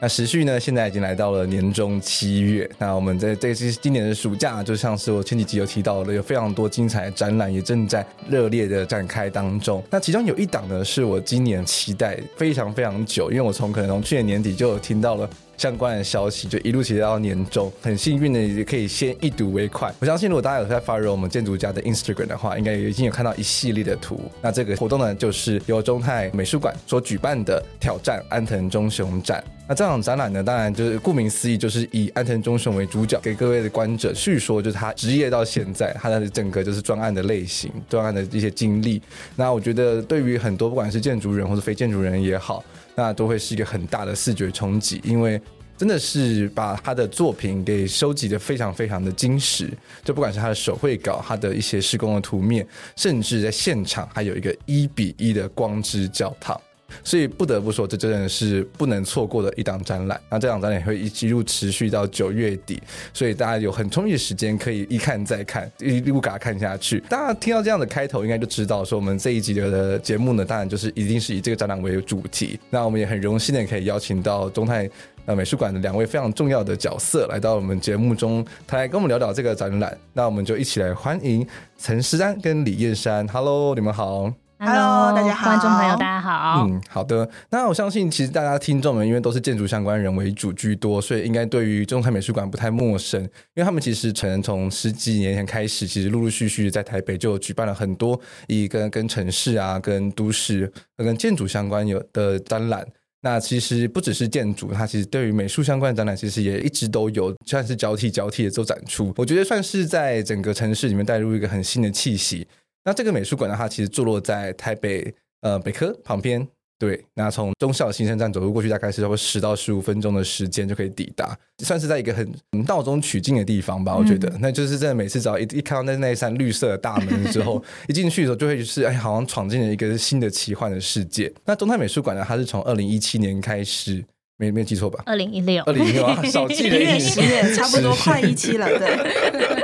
那时序呢？现在已经来到了年中七月。那我们在这次今年的暑假，就像是我前几集有提到的，有非常多精彩的展览也正在热烈的展开当中。那其中有一档呢，是我今年期待非常非常久，因为我从可能从去年年底就有听到了。相关的消息就一路期待到年终，很幸运的也可以先一睹为快。我相信如果大家有在 follow 我们建筑家的 Instagram 的话，应该也已经有看到一系列的图。那这个活动呢，就是由中泰美术馆所举办的挑战安藤忠雄展。那这场展览呢，当然就是顾名思义，就是以安藤忠雄为主角，给各位的观者叙说，就是他职业到现在他的整个就是专案的类型、专案的一些经历。那我觉得对于很多不管是建筑人或者非建筑人也好。那都会是一个很大的视觉冲击，因为真的是把他的作品给收集的非常非常的精实，就不管是他的手绘稿，他的一些施工的图面，甚至在现场还有一个一比一的光之教堂，所以不得不说，这真的是不能错过的一档展览。那这档展览也会一一路持续到九月底，所以大家有很充裕的时间可以一看再看，一路给他看下去。大家听到这样的开头，应该就知道说我们这一集的节目呢，当然就是一定是以这个展览为主题。那我们也很荣幸的可以邀请到中泰呃美术馆的两位非常重要的角色来到我们节目中，他来跟我们聊聊这个展览。那我们就一起来欢迎陈诗安跟李燕珊。Hello，你们好。Hello，大家好，观众朋友大家好。嗯，好的。那我相信，其实大家听众们因为都是建筑相关人为主居多，所以应该对于中泰美术馆不太陌生。因为他们其实可能从十几年前开始，其实陆陆续续在台北就举办了很多以跟跟城市啊、跟都市、跟建筑相关有的展览。那其实不只是建筑，它其实对于美术相关的展览，其实也一直都有，算是交替交替的做展出。我觉得算是在整个城市里面带入一个很新的气息。那这个美术馆呢，它其实坐落在台北呃北科旁边，对。那从中校新生站走路过去，大概是差不多十到十五分钟的时间就可以抵达，算是在一个很闹中取静的地方吧。我觉得，嗯、那就是真的每次只要一一看到那那一扇绿色的大门之后，一进去的时候就会就是哎，好像闯进了一个新的奇幻的世界。那中泰美术馆呢，它是从二零一七年开始，没没记错吧？二零一六，二零一六啊，少记了一 年，差不多快一期了，对。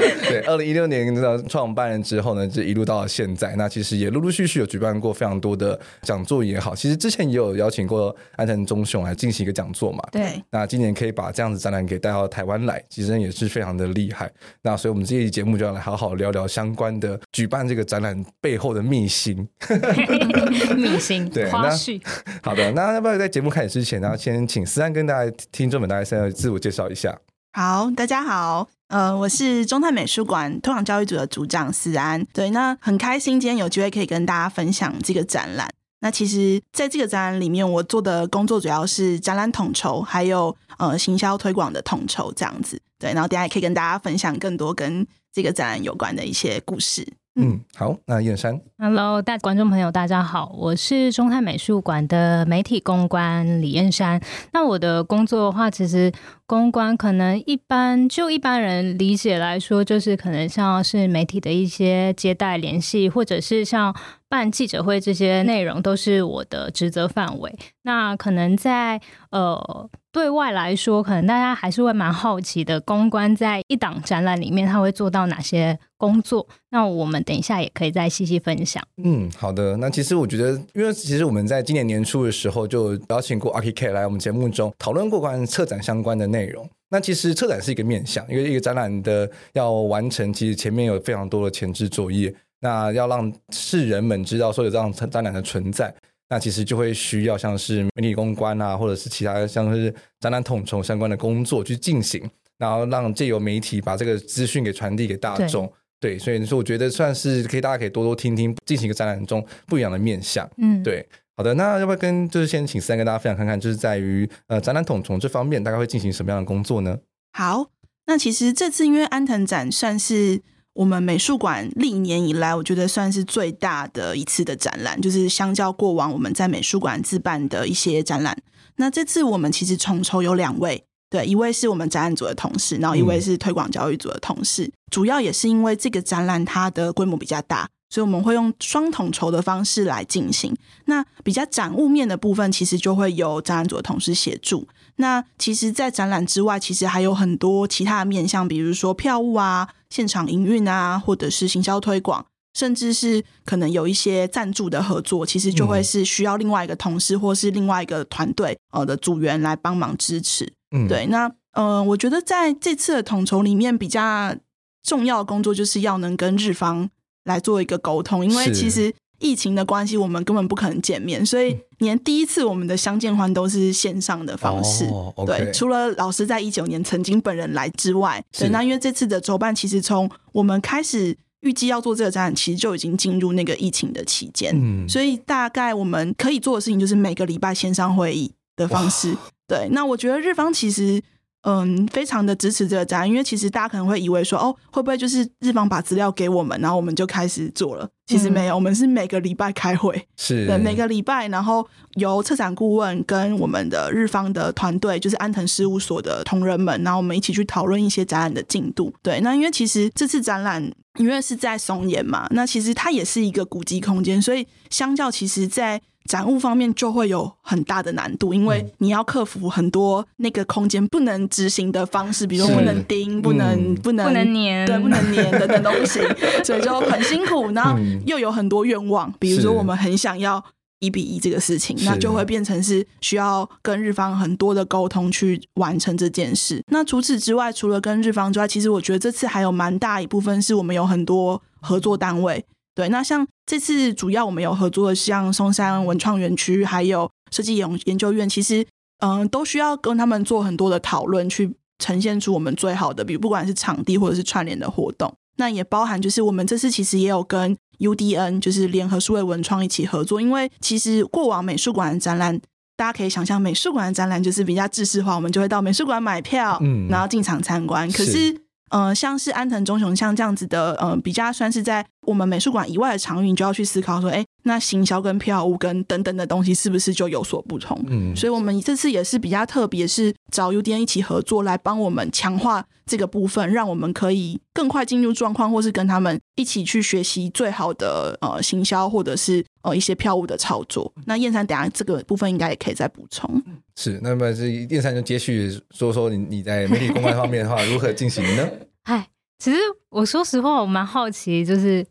对，二零一六年的创办人之后呢，就一路到了现在。那其实也陆陆续续有举办过非常多的讲座也好，其实之前也有邀请过安藤忠雄来进行一个讲座嘛。对。那今年可以把这样子展览给带到台湾来，其实也是非常的厉害。那所以我们这一期节目就要来好好聊聊相关的举办这个展览背后的秘辛。秘辛。对。花絮。好的，那要不要在节目开始之前，然后先请思安跟大家听众们大家先来自我介绍一下。好，大家好。呃，我是中泰美术馆推广教育组的组长思安。对，那很开心今天有机会可以跟大家分享这个展览。那其实在这个展览里面，我做的工作主要是展览统筹，还有呃行销推广的统筹这样子。对，然后等下也可以跟大家分享更多跟这个展览有关的一些故事。嗯，好，那燕山，Hello，大观众朋友大家好，我是中泰美术馆的媒体公关李燕山。那我的工作的话，其实公关可能一般就一般人理解来说，就是可能像是媒体的一些接待联系，或者是像办记者会这些内容，都是我的职责范围。那可能在呃。对外来说，可能大家还是会蛮好奇的，公关在一档展览里面，他会做到哪些工作？那我们等一下也可以再细细分享。嗯，好的。那其实我觉得，因为其实我们在今年年初的时候就邀请过 Archicad 来我们节目中讨论过关于策展相关的内容。那其实策展是一个面向，因为一个展览的要完成，其实前面有非常多的前置作业，那要让世人们知道说有这样展览的存在。那其实就会需要像是媒体公关啊，或者是其他像是展览统筹相关的工作去进行，然后让借由媒体把这个资讯给传递给大众。对，所以说我觉得算是可以，大家可以多多听听进行一个展览中不一样的面向。嗯，对。好的，那要不要跟就是先请思安跟大家分享看看，就是在于呃展览统筹这方面，大概会进行什么样的工作呢？好，那其实这次因为安藤展算是我们美术馆历年以来，我觉得算是最大的一次的展览，就是相较过往我们在美术馆自办的一些展览，那这次我们其实统筹有两位，对，一位是我们展览组的同事，然后一位是推广教育组的同事，嗯、主要也是因为这个展览它的规模比较大。所以我们会用双统筹的方式来进行。那比较展物面的部分，其实就会由展览组的同事协助。那其实，在展览之外，其实还有很多其他的面向，比如说票务啊、现场营运啊，或者是行销推广，甚至是可能有一些赞助的合作，其实就会是需要另外一个同事或是另外一个团队呃的组员来帮忙支持。嗯，对。那嗯、呃，我觉得在这次的统筹里面，比较重要的工作就是要能跟日方。来做一个沟通，因为其实疫情的关系，我们根本不可能见面，所以连第一次我们的相见欢都是线上的方式。哦 okay、对，除了老师在一九年曾经本人来之外，对，那因为这次的筹办，其实从我们开始预计要做这个展览，其实就已经进入那个疫情的期间，嗯，所以大概我们可以做的事情就是每个礼拜线上会议的方式。对，那我觉得日方其实。嗯，非常的支持这个展览，因为其实大家可能会以为说，哦，会不会就是日方把资料给我们，然后我们就开始做了？其实没有，嗯、我们是每个礼拜开会，是对每个礼拜，然后由策展顾问跟我们的日方的团队，就是安藤事务所的同仁们，然后我们一起去讨论一些展览的进度。对，那因为其实这次展览因为是在松岩嘛，那其实它也是一个古迹空间，所以相较其实，在展物方面就会有很大的难度，因为你要克服很多那个空间不能执行的方式，比如说不能钉、不能、不能、不能粘，对，不能粘 等等都不行，所以就很辛苦。然后又有很多愿望，比如说我们很想要一比一这个事情，那就会变成是需要跟日方很多的沟通去完成这件事。那除此之外，除了跟日方之外，其实我觉得这次还有蛮大一部分是我们有很多合作单位。对，那像这次主要我们有合作的，像松山文创园区，还有设计研研究院，其实嗯、呃，都需要跟他们做很多的讨论，去呈现出我们最好的，比如不管是场地或者是串联的活动，那也包含就是我们这次其实也有跟 UDN，就是联合数位文创一起合作，因为其实过往美术馆的展览，大家可以想象美术馆的展览就是比较制式化，我们就会到美术馆买票，嗯，然后进场参观，可是。呃，像是安藤忠雄像这样子的，呃，比较算是在我们美术馆以外的场域，你就要去思考说，哎，那行销跟票务跟等等的东西是不是就有所不同？嗯，所以我们这次也是比较特别，是找 UDN 一起合作来帮我们强化这个部分，让我们可以更快进入状况，或是跟他们一起去学习最好的呃行销或者是呃一些票务的操作。那燕山等下这个部分应该也可以再补充。是，那么这燕山就接续说说你你在媒体公关方面的话如何进行呢？哎，其实我说实话，我蛮好奇，就是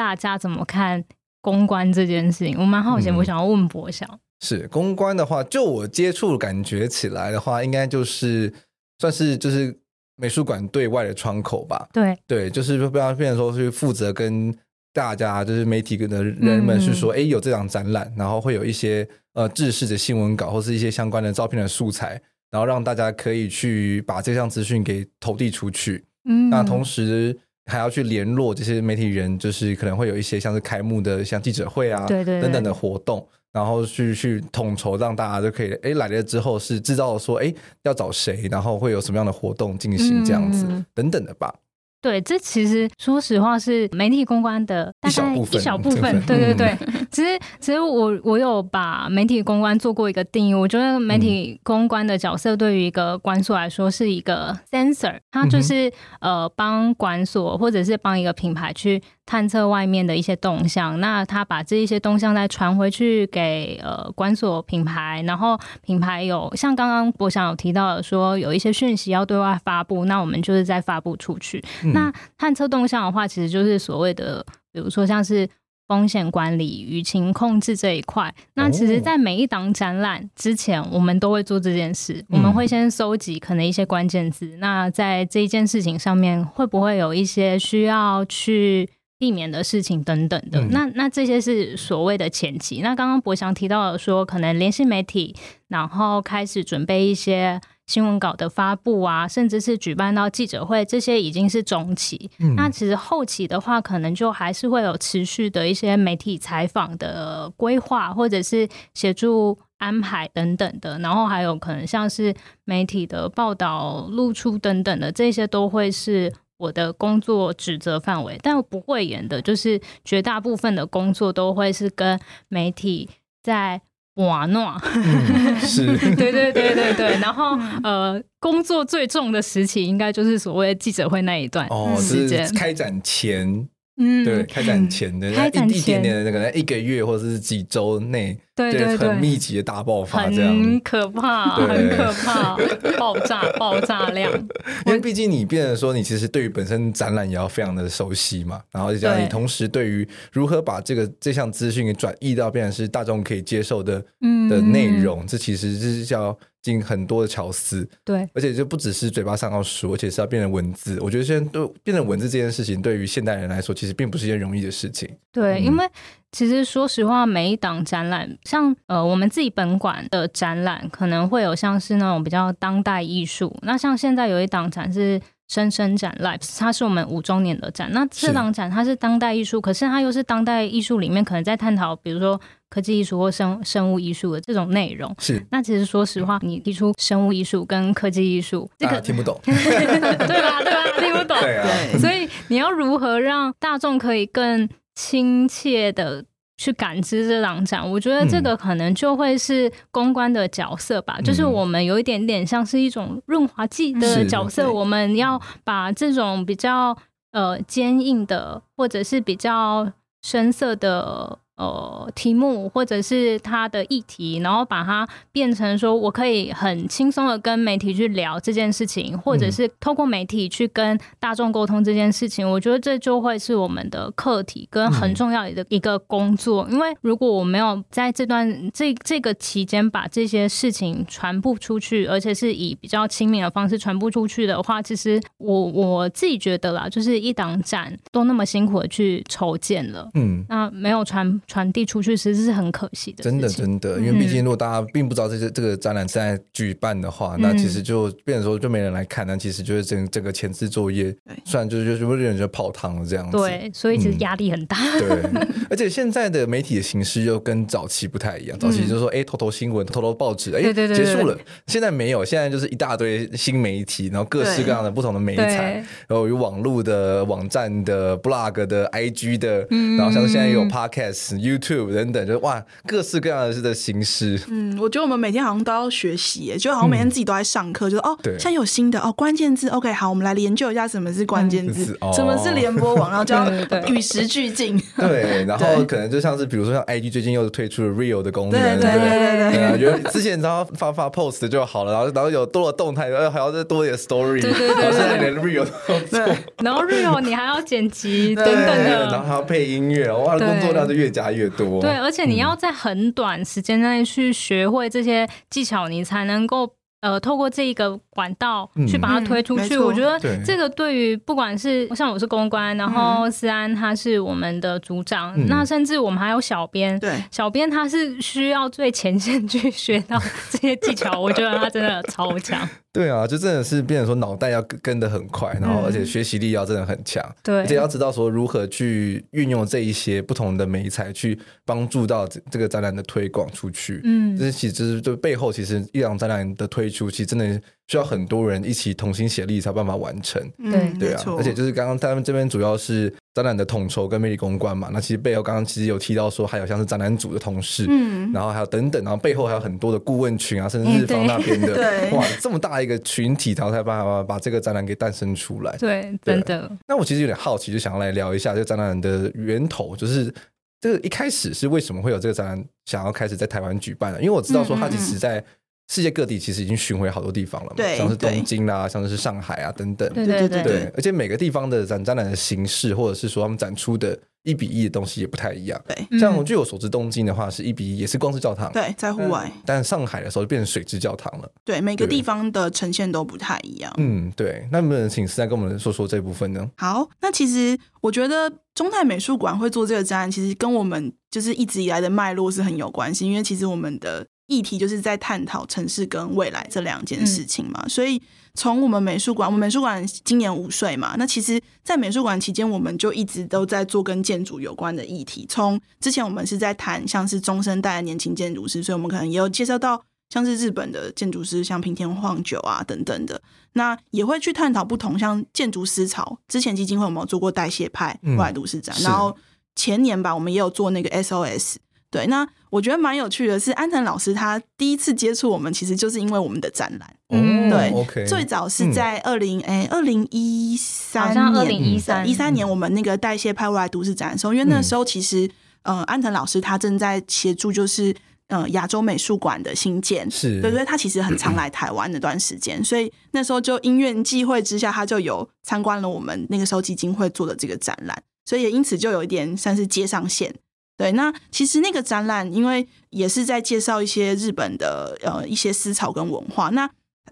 大家怎么看公关这件事情？我蛮好奇，我想要问博翔。是公关的话，就我接触感觉起来的话，应该就是算是就是美术馆对外的窗口吧？对对，就是不要变成说是负责跟大家，就是媒体的人们是说，哎、嗯，有这场展览，然后会有一些。呃，制式的新闻稿或是一些相关的照片的素材，然后让大家可以去把这项资讯给投递出去。嗯，那同时还要去联络这些媒体人，就是可能会有一些像是开幕的像记者会啊，对对对等等的活动，然后去去统筹，让大家就可以哎来了之后是知道说哎要找谁，然后会有什么样的活动进行这样子、嗯、等等的吧。对，这其实说实话是媒体公关的大概一小部分。对对对，其实其实我我有把媒体公关做过一个定义。我觉得媒体公关的角色对于一个管所来说是一个 sensor，它就是呃帮管所或者是帮一个品牌去探测外面的一些动向。那他把这一些动向再传回去给呃馆所品牌，然后品牌有像刚刚博翔有提到的说有一些讯息要对外发布，那我们就是再发布出去。那探测动向的话，其实就是所谓的，比如说像是风险管理、舆情控制这一块。那其实，在每一档展览之前，我们都会做这件事。我们会先收集可能一些关键字。那在这一件事情上面，会不会有一些需要去避免的事情等等的？那那这些是所谓的前期。那刚刚博翔提到的说，可能联系媒体，然后开始准备一些。新闻稿的发布啊，甚至是举办到记者会，这些已经是中期。嗯、那其实后期的话，可能就还是会有持续的一些媒体采访的规划，或者是协助安排等等的。然后还有可能像是媒体的报道露出等等的，这些都会是我的工作职责范围。但我不会演的，就是绝大部分的工作都会是跟媒体在。玩闹，嗯、是，对对对对对，然后呃，工作最重的时期应该就是所谓记者会那一段时间，哦，是开展前。嗯，对，开展前的一一点点的那个，一个月或者是几周内，对对，很密集的大爆发，这样。很可怕，很可怕，爆炸爆炸量。因为毕竟你变得说，你其实对于本身展览也要非常的熟悉嘛，然后这样你同时对于如何把这个这项资讯给转译到变成是大众可以接受的的内容，这其实是叫。进很多的巧思，对，而且就不只是嘴巴上要说，而且是要变成文字。我觉得现在都变成文字这件事情，对于现代人来说，其实并不是一件容易的事情。对，嗯、因为其实说实话，每一档展览，像呃我们自己本馆的展览，可能会有像是那种比较当代艺术。那像现在有一档展是。生生展 Lives，它是我们五周年的展。那这档展它是当代艺术，可是它又是当代艺术里面可能在探讨，比如说科技艺术或生生物艺术的这种内容。是。那其实说实话，你提出生物艺术跟科技艺术，这个听不懂，对吧？对吧？听不懂。对啊。所以你要如何让大众可以更亲切的？去感知这两展，我觉得这个可能就会是公关的角色吧，嗯、就是我们有一点点像是一种润滑剂的角色，我们要把这种比较呃坚硬的或者是比较深色的。呃，题目或者是他的议题，然后把它变成说，我可以很轻松的跟媒体去聊这件事情，或者是透过媒体去跟大众沟通这件事情。我觉得这就会是我们的课题跟很重要的一个工作。因为如果我没有在这段这这个期间把这些事情传播出去，而且是以比较亲民的方式传播出去的话，其实我我自己觉得啦，就是一档展都那么辛苦的去筹建了，嗯，那没有传。传递出去其实是很可惜的，真的真的，因为毕竟如果大家并不知道这些这个展览在举办的话，嗯、那其实就变成说就没人来看，那其实就是整整个前置作业，虽然就是就有人就泡汤了这样子，对，所以其实压力很大。嗯、对，而且现在的媒体的形式又跟早期不太一样，早期就是说哎，偷偷新闻、偷偷报纸，哎，结束了。现在没有，现在就是一大堆新媒体，然后各式各样的不同的媒材，然后有网络的、网站的、blog 的、IG 的，嗯、然后像现在有 podcast。YouTube 等等，就哇，各式各样的的形式。嗯，我觉得我们每天好像都要学习，就好像每天自己都在上课，嗯、就是哦，对，现在有新的哦，关键字。OK，好，我们来研究一下什么是关键字，嗯、什么是联播网，然后就要 与时俱进。对，然后可能就像是比如说像 IG 最近又推出了 Real 的功能，对对对对对，觉得之前只要发发 Post 就好了，然后然后有多了动态，然后还要再多一点 Story，对对对，然后现在连 Real 都做，然后 Real 你还要剪辑等等的，然后还要配音乐，哇，工作量就越加越多。对，而且你要在很短时间内去学会这些技巧，你才能够。呃，透过这一个管道去把它推出去，嗯、我觉得这个对于不管是像我是公关，然后思安他是我们的组长，嗯、那甚至我们还有小编，对，小编他是需要最前线去学到这些技巧，我觉得他真的超强。对啊，就真的是变成说脑袋要跟得很快，然后而且学习力要真的很强，对、嗯，而且要知道说如何去运用这一些不同的媒材去帮助到这这个展览的推广出去。嗯，这是其实就背后其实一场展览的推出，其实真的。需要很多人一起同心协力才有办法完成，对对啊，而且就是刚刚他们这边主要是展览的统筹跟媒体公关嘛，那其实背后刚刚其实有提到说还有像是展览组的同事，嗯，然后还有等等，然后背后还有很多的顾问群啊，甚至日方那边的，对，哇，这么大一个群体，然后才办法把这个展览给诞生出来，对，真的。那我其实有点好奇，就想要来聊一下这个展览的源头，就是这个一开始是为什么会有这个展览想要开始在台湾举办的？因为我知道说它其实在。世界各地其实已经巡回好多地方了嘛，像是东京啦，像是上海啊等等，对对对，对，而且每个地方的展展览的形式，或者是说他们展出的一比一的东西也不太一样。对，像我据我所知，东京的话是一比一，也是光之教堂，对，在户外。但上海的时候就变成水之教堂了。对，每个地方的呈现都不太一样。嗯，对。那能不能请思安跟我们说说这部分呢？好，那其实我觉得中泰美术馆会做这个展览，其实跟我们就是一直以来的脉络是很有关系，因为其实我们的。议题就是在探讨城市跟未来这两件事情嘛，所以从我们美术馆，我们美术馆今年五岁嘛，那其实，在美术馆期间，我们就一直都在做跟建筑有关的议题。从之前我们是在谈像是中生代的年轻建筑师，所以我们可能也有介绍到像是日本的建筑师，像平田晃久啊等等的，那也会去探讨不同像建筑思潮。之前基金会有没有做过代谢派外来都市展？嗯、然后前年吧，我们也有做那个 SOS。对，那我觉得蛮有趣的是，安藤老师他第一次接触我们，其实就是因为我们的展览。嗯，对，OK，最早是在二零哎二零一三年，二零一三一三年我们那个代谢派未来都市展的时候，因为那时候其实，嗯、呃，安藤老师他正在协助，就是呃亚洲美术馆的新建，是对，所以他其实很常来台湾那段时间，所以那时候就因缘际会之下，他就有参观了我们那个时候基金会做的这个展览，所以也因此就有一点算是接上线。对，那其实那个展览，因为也是在介绍一些日本的呃一些思潮跟文化。那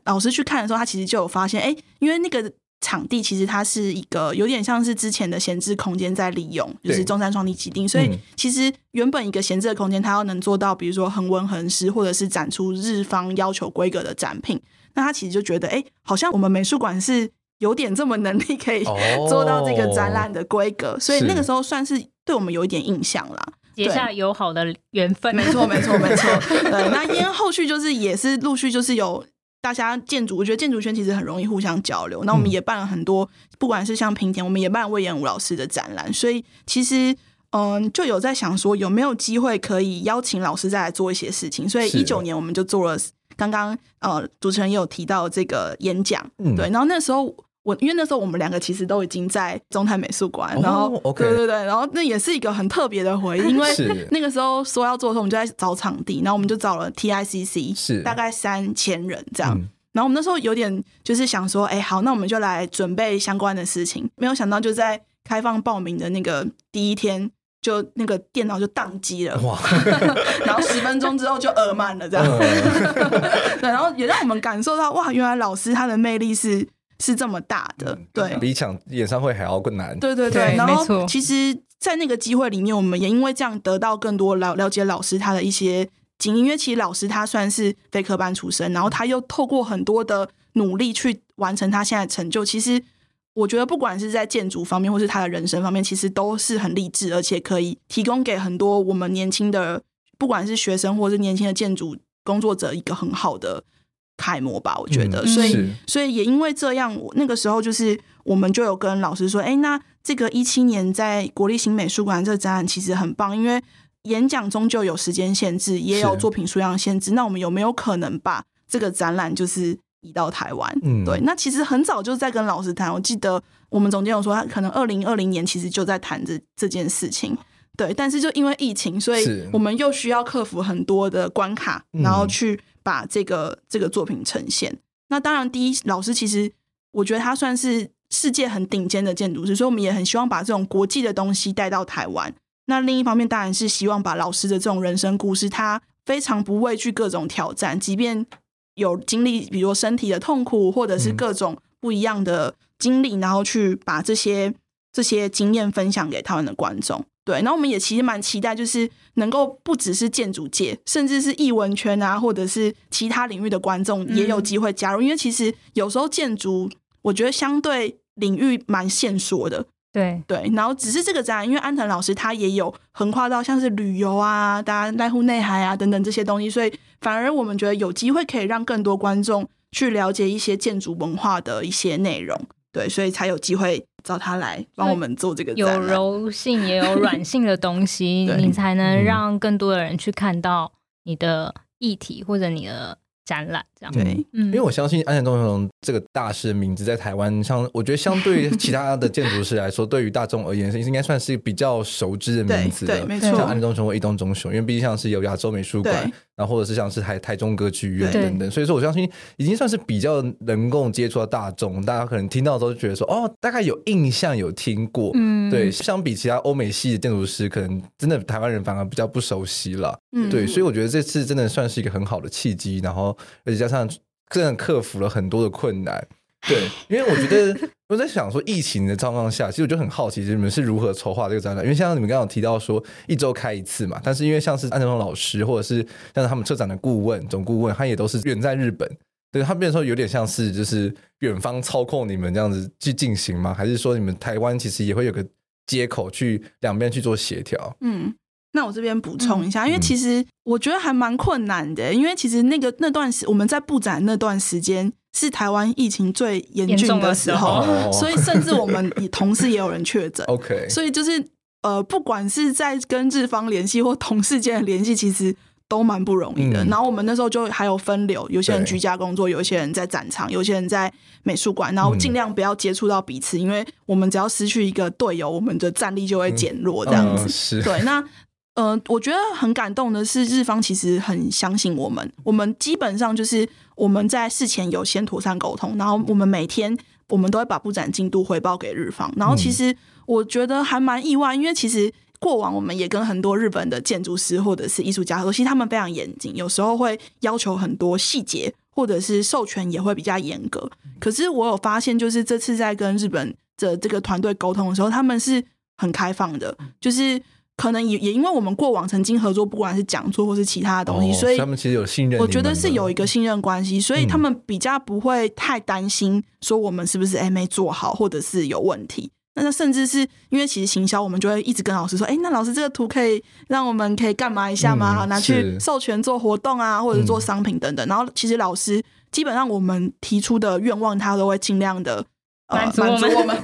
老师去看的时候，他其实就有发现，哎，因为那个场地其实它是一个有点像是之前的闲置空间在利用，就是中山创立基地。所以其实原本一个闲置的空间，它要能做到，比如说恒温恒湿，或者是展出日方要求规格的展品，那他其实就觉得，哎，好像我们美术馆是有点这么能力可以做到这个展览的规格。所以那个时候算是对我们有一点印象啦。结下友好的缘分，没错，没错，没错。对，那因为后续就是也是陆续就是有大家建筑，我觉得建筑圈其实很容易互相交流。那我们也办了很多，不管是像平田，我们也办魏延武老师的展览。所以其实嗯，就有在想说有没有机会可以邀请老师再来做一些事情。所以一九年我们就做了刚刚呃主持人也有提到这个演讲，对，然后那时候。我因为那时候我们两个其实都已经在中泰美术馆，然后、oh. 对对对，然后那也是一个很特别的回忆，因为那个时候说要做的时候，我们就在找场地，然后我们就找了 TICC，是大概三千人这样，然后我们那时候有点就是想说，哎，好，那我们就来准备相关的事情，没有想到就在开放报名的那个第一天，就那个电脑就宕机了，哇，然后十分钟之后就额满了这样，对，然后也让我们感受到，哇，原来老师他的魅力是。是这么大的，对，比抢演唱会还要更难。对对对，然后其实，在那个机会里面，我们也因为这样得到更多了了解老师他的一些经验。因为其实老师他算是非科班出身，然后他又透过很多的努力去完成他现在的成就。其实我觉得，不管是在建筑方面，或是他的人生方面，其实都是很励志，而且可以提供给很多我们年轻的，不管是学生或是年轻的建筑工作者，一个很好的。楷模吧，我觉得，嗯、所以所以也因为这样，我那个时候就是我们就有跟老师说，哎、欸，那这个一七年在国立新美术馆这个展览其实很棒，因为演讲终究有时间限制，也有作品数量限制，那我们有没有可能把这个展览就是移到台湾？嗯，对，那其实很早就在跟老师谈，我记得我们总监有说，他可能二零二零年其实就在谈这这件事情，对，但是就因为疫情，所以我们又需要克服很多的关卡，然后去。把这个这个作品呈现。那当然，第一老师其实我觉得他算是世界很顶尖的建筑师，所以我们也很希望把这种国际的东西带到台湾。那另一方面，当然是希望把老师的这种人生故事，他非常不畏惧各种挑战，即便有经历，比如身体的痛苦，或者是各种不一样的经历，然后去把这些这些经验分享给台湾的观众。对，那我们也其实蛮期待，就是能够不只是建筑界，甚至是艺文圈啊，或者是其他领域的观众也有机会加入。嗯、因为其实有时候建筑，我觉得相对领域蛮限缩的。对对，然后只是这个展览，因为安藤老师他也有横跨到像是旅游啊、大家濑户内海啊等等这些东西，所以反而我们觉得有机会可以让更多观众去了解一些建筑文化的一些内容。对，所以才有机会找他来帮我们做这个。有柔性也有软性的东西，你才能让更多的人去看到你的议题或者你的。展览这样对，嗯，因为我相信安藤忠雄这个大师的名字在台湾，像我觉得相对其他的建筑师来说，对于大众而言是应该算是比较熟知的名字的。对，没错。像安藤忠雄或伊东忠雄，因为毕竟像是有亚洲美术馆，然后或者是像是台台中歌剧院等等，所以说我相信已经算是比较能够接触到大众，大家可能听到都觉得说哦，大概有印象有听过。嗯，对，相比其他欧美系的建筑师，可能真的台湾人反而比较不熟悉了。嗯，对，所以我觉得这次真的算是一个很好的契机，然后。而且上，真的克服了很多的困难，对，因为我觉得我在想说，疫情的状况下，其实我就很好奇，你们是如何筹划这个展览？因为像你们刚刚提到说一周开一次嘛，但是因为像是安藤老师，或者是像是他们策展的顾问、总顾问，他也都是远在日本，对他变说有点像是就是远方操控你们这样子去进行吗？还是说你们台湾其实也会有个接口去两边去做协调？嗯。那我这边补充一下，因为其实我觉得还蛮困难的，因为其实那个那段时我们在布展那段时间是台湾疫情最严峻的时候，所以甚至我们同事也有人确诊。OK，所以就是呃，不管是在跟日方联系或同事间的联系，其实都蛮不容易的。然后我们那时候就还有分流，有些人居家工作，有些人在展场，有些人在美术馆，然后尽量不要接触到彼此，因为我们只要失去一个队友，我们的战力就会减弱，这样子。是，对，那。呃，我觉得很感动的是，日方其实很相信我们。我们基本上就是我们在事前有先妥善沟通，然后我们每天我们都会把布展进度回报给日方。然后其实我觉得还蛮意外，因为其实过往我们也跟很多日本的建筑师或者是艺术家合作，其实他们非常严谨，有时候会要求很多细节，或者是授权也会比较严格。可是我有发现，就是这次在跟日本的这个团队沟通的时候，他们是很开放的，就是。可能也也因为我们过往曾经合作，不管是讲座或是其他的东西，哦、所以他们其实有信任。我觉得是有一个信任关系，所以他们比较不会太担心说我们是不是 M A 做好，或者是有问题。那那甚至是因为其实行销，我们就会一直跟老师说：“哎、欸，那老师这个图可以让我们可以干嘛一下吗？好、嗯，拿去授权做活动啊，或者做商品等等。嗯”然后其实老师基本上我们提出的愿望，他都会尽量的满足我们。我们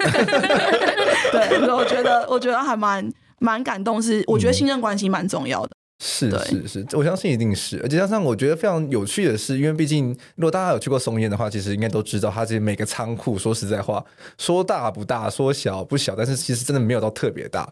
对，所以我觉得我觉得还蛮。蛮感动，是我觉得信任关系蛮重要的。嗯、是是是，我相信一定是。而且加上我觉得非常有趣的是，因为毕竟如果大家有去过松烟的话，其实应该都知道，它这每个仓库说实在话，说大不大，说小不小，但是其实真的没有到特别大。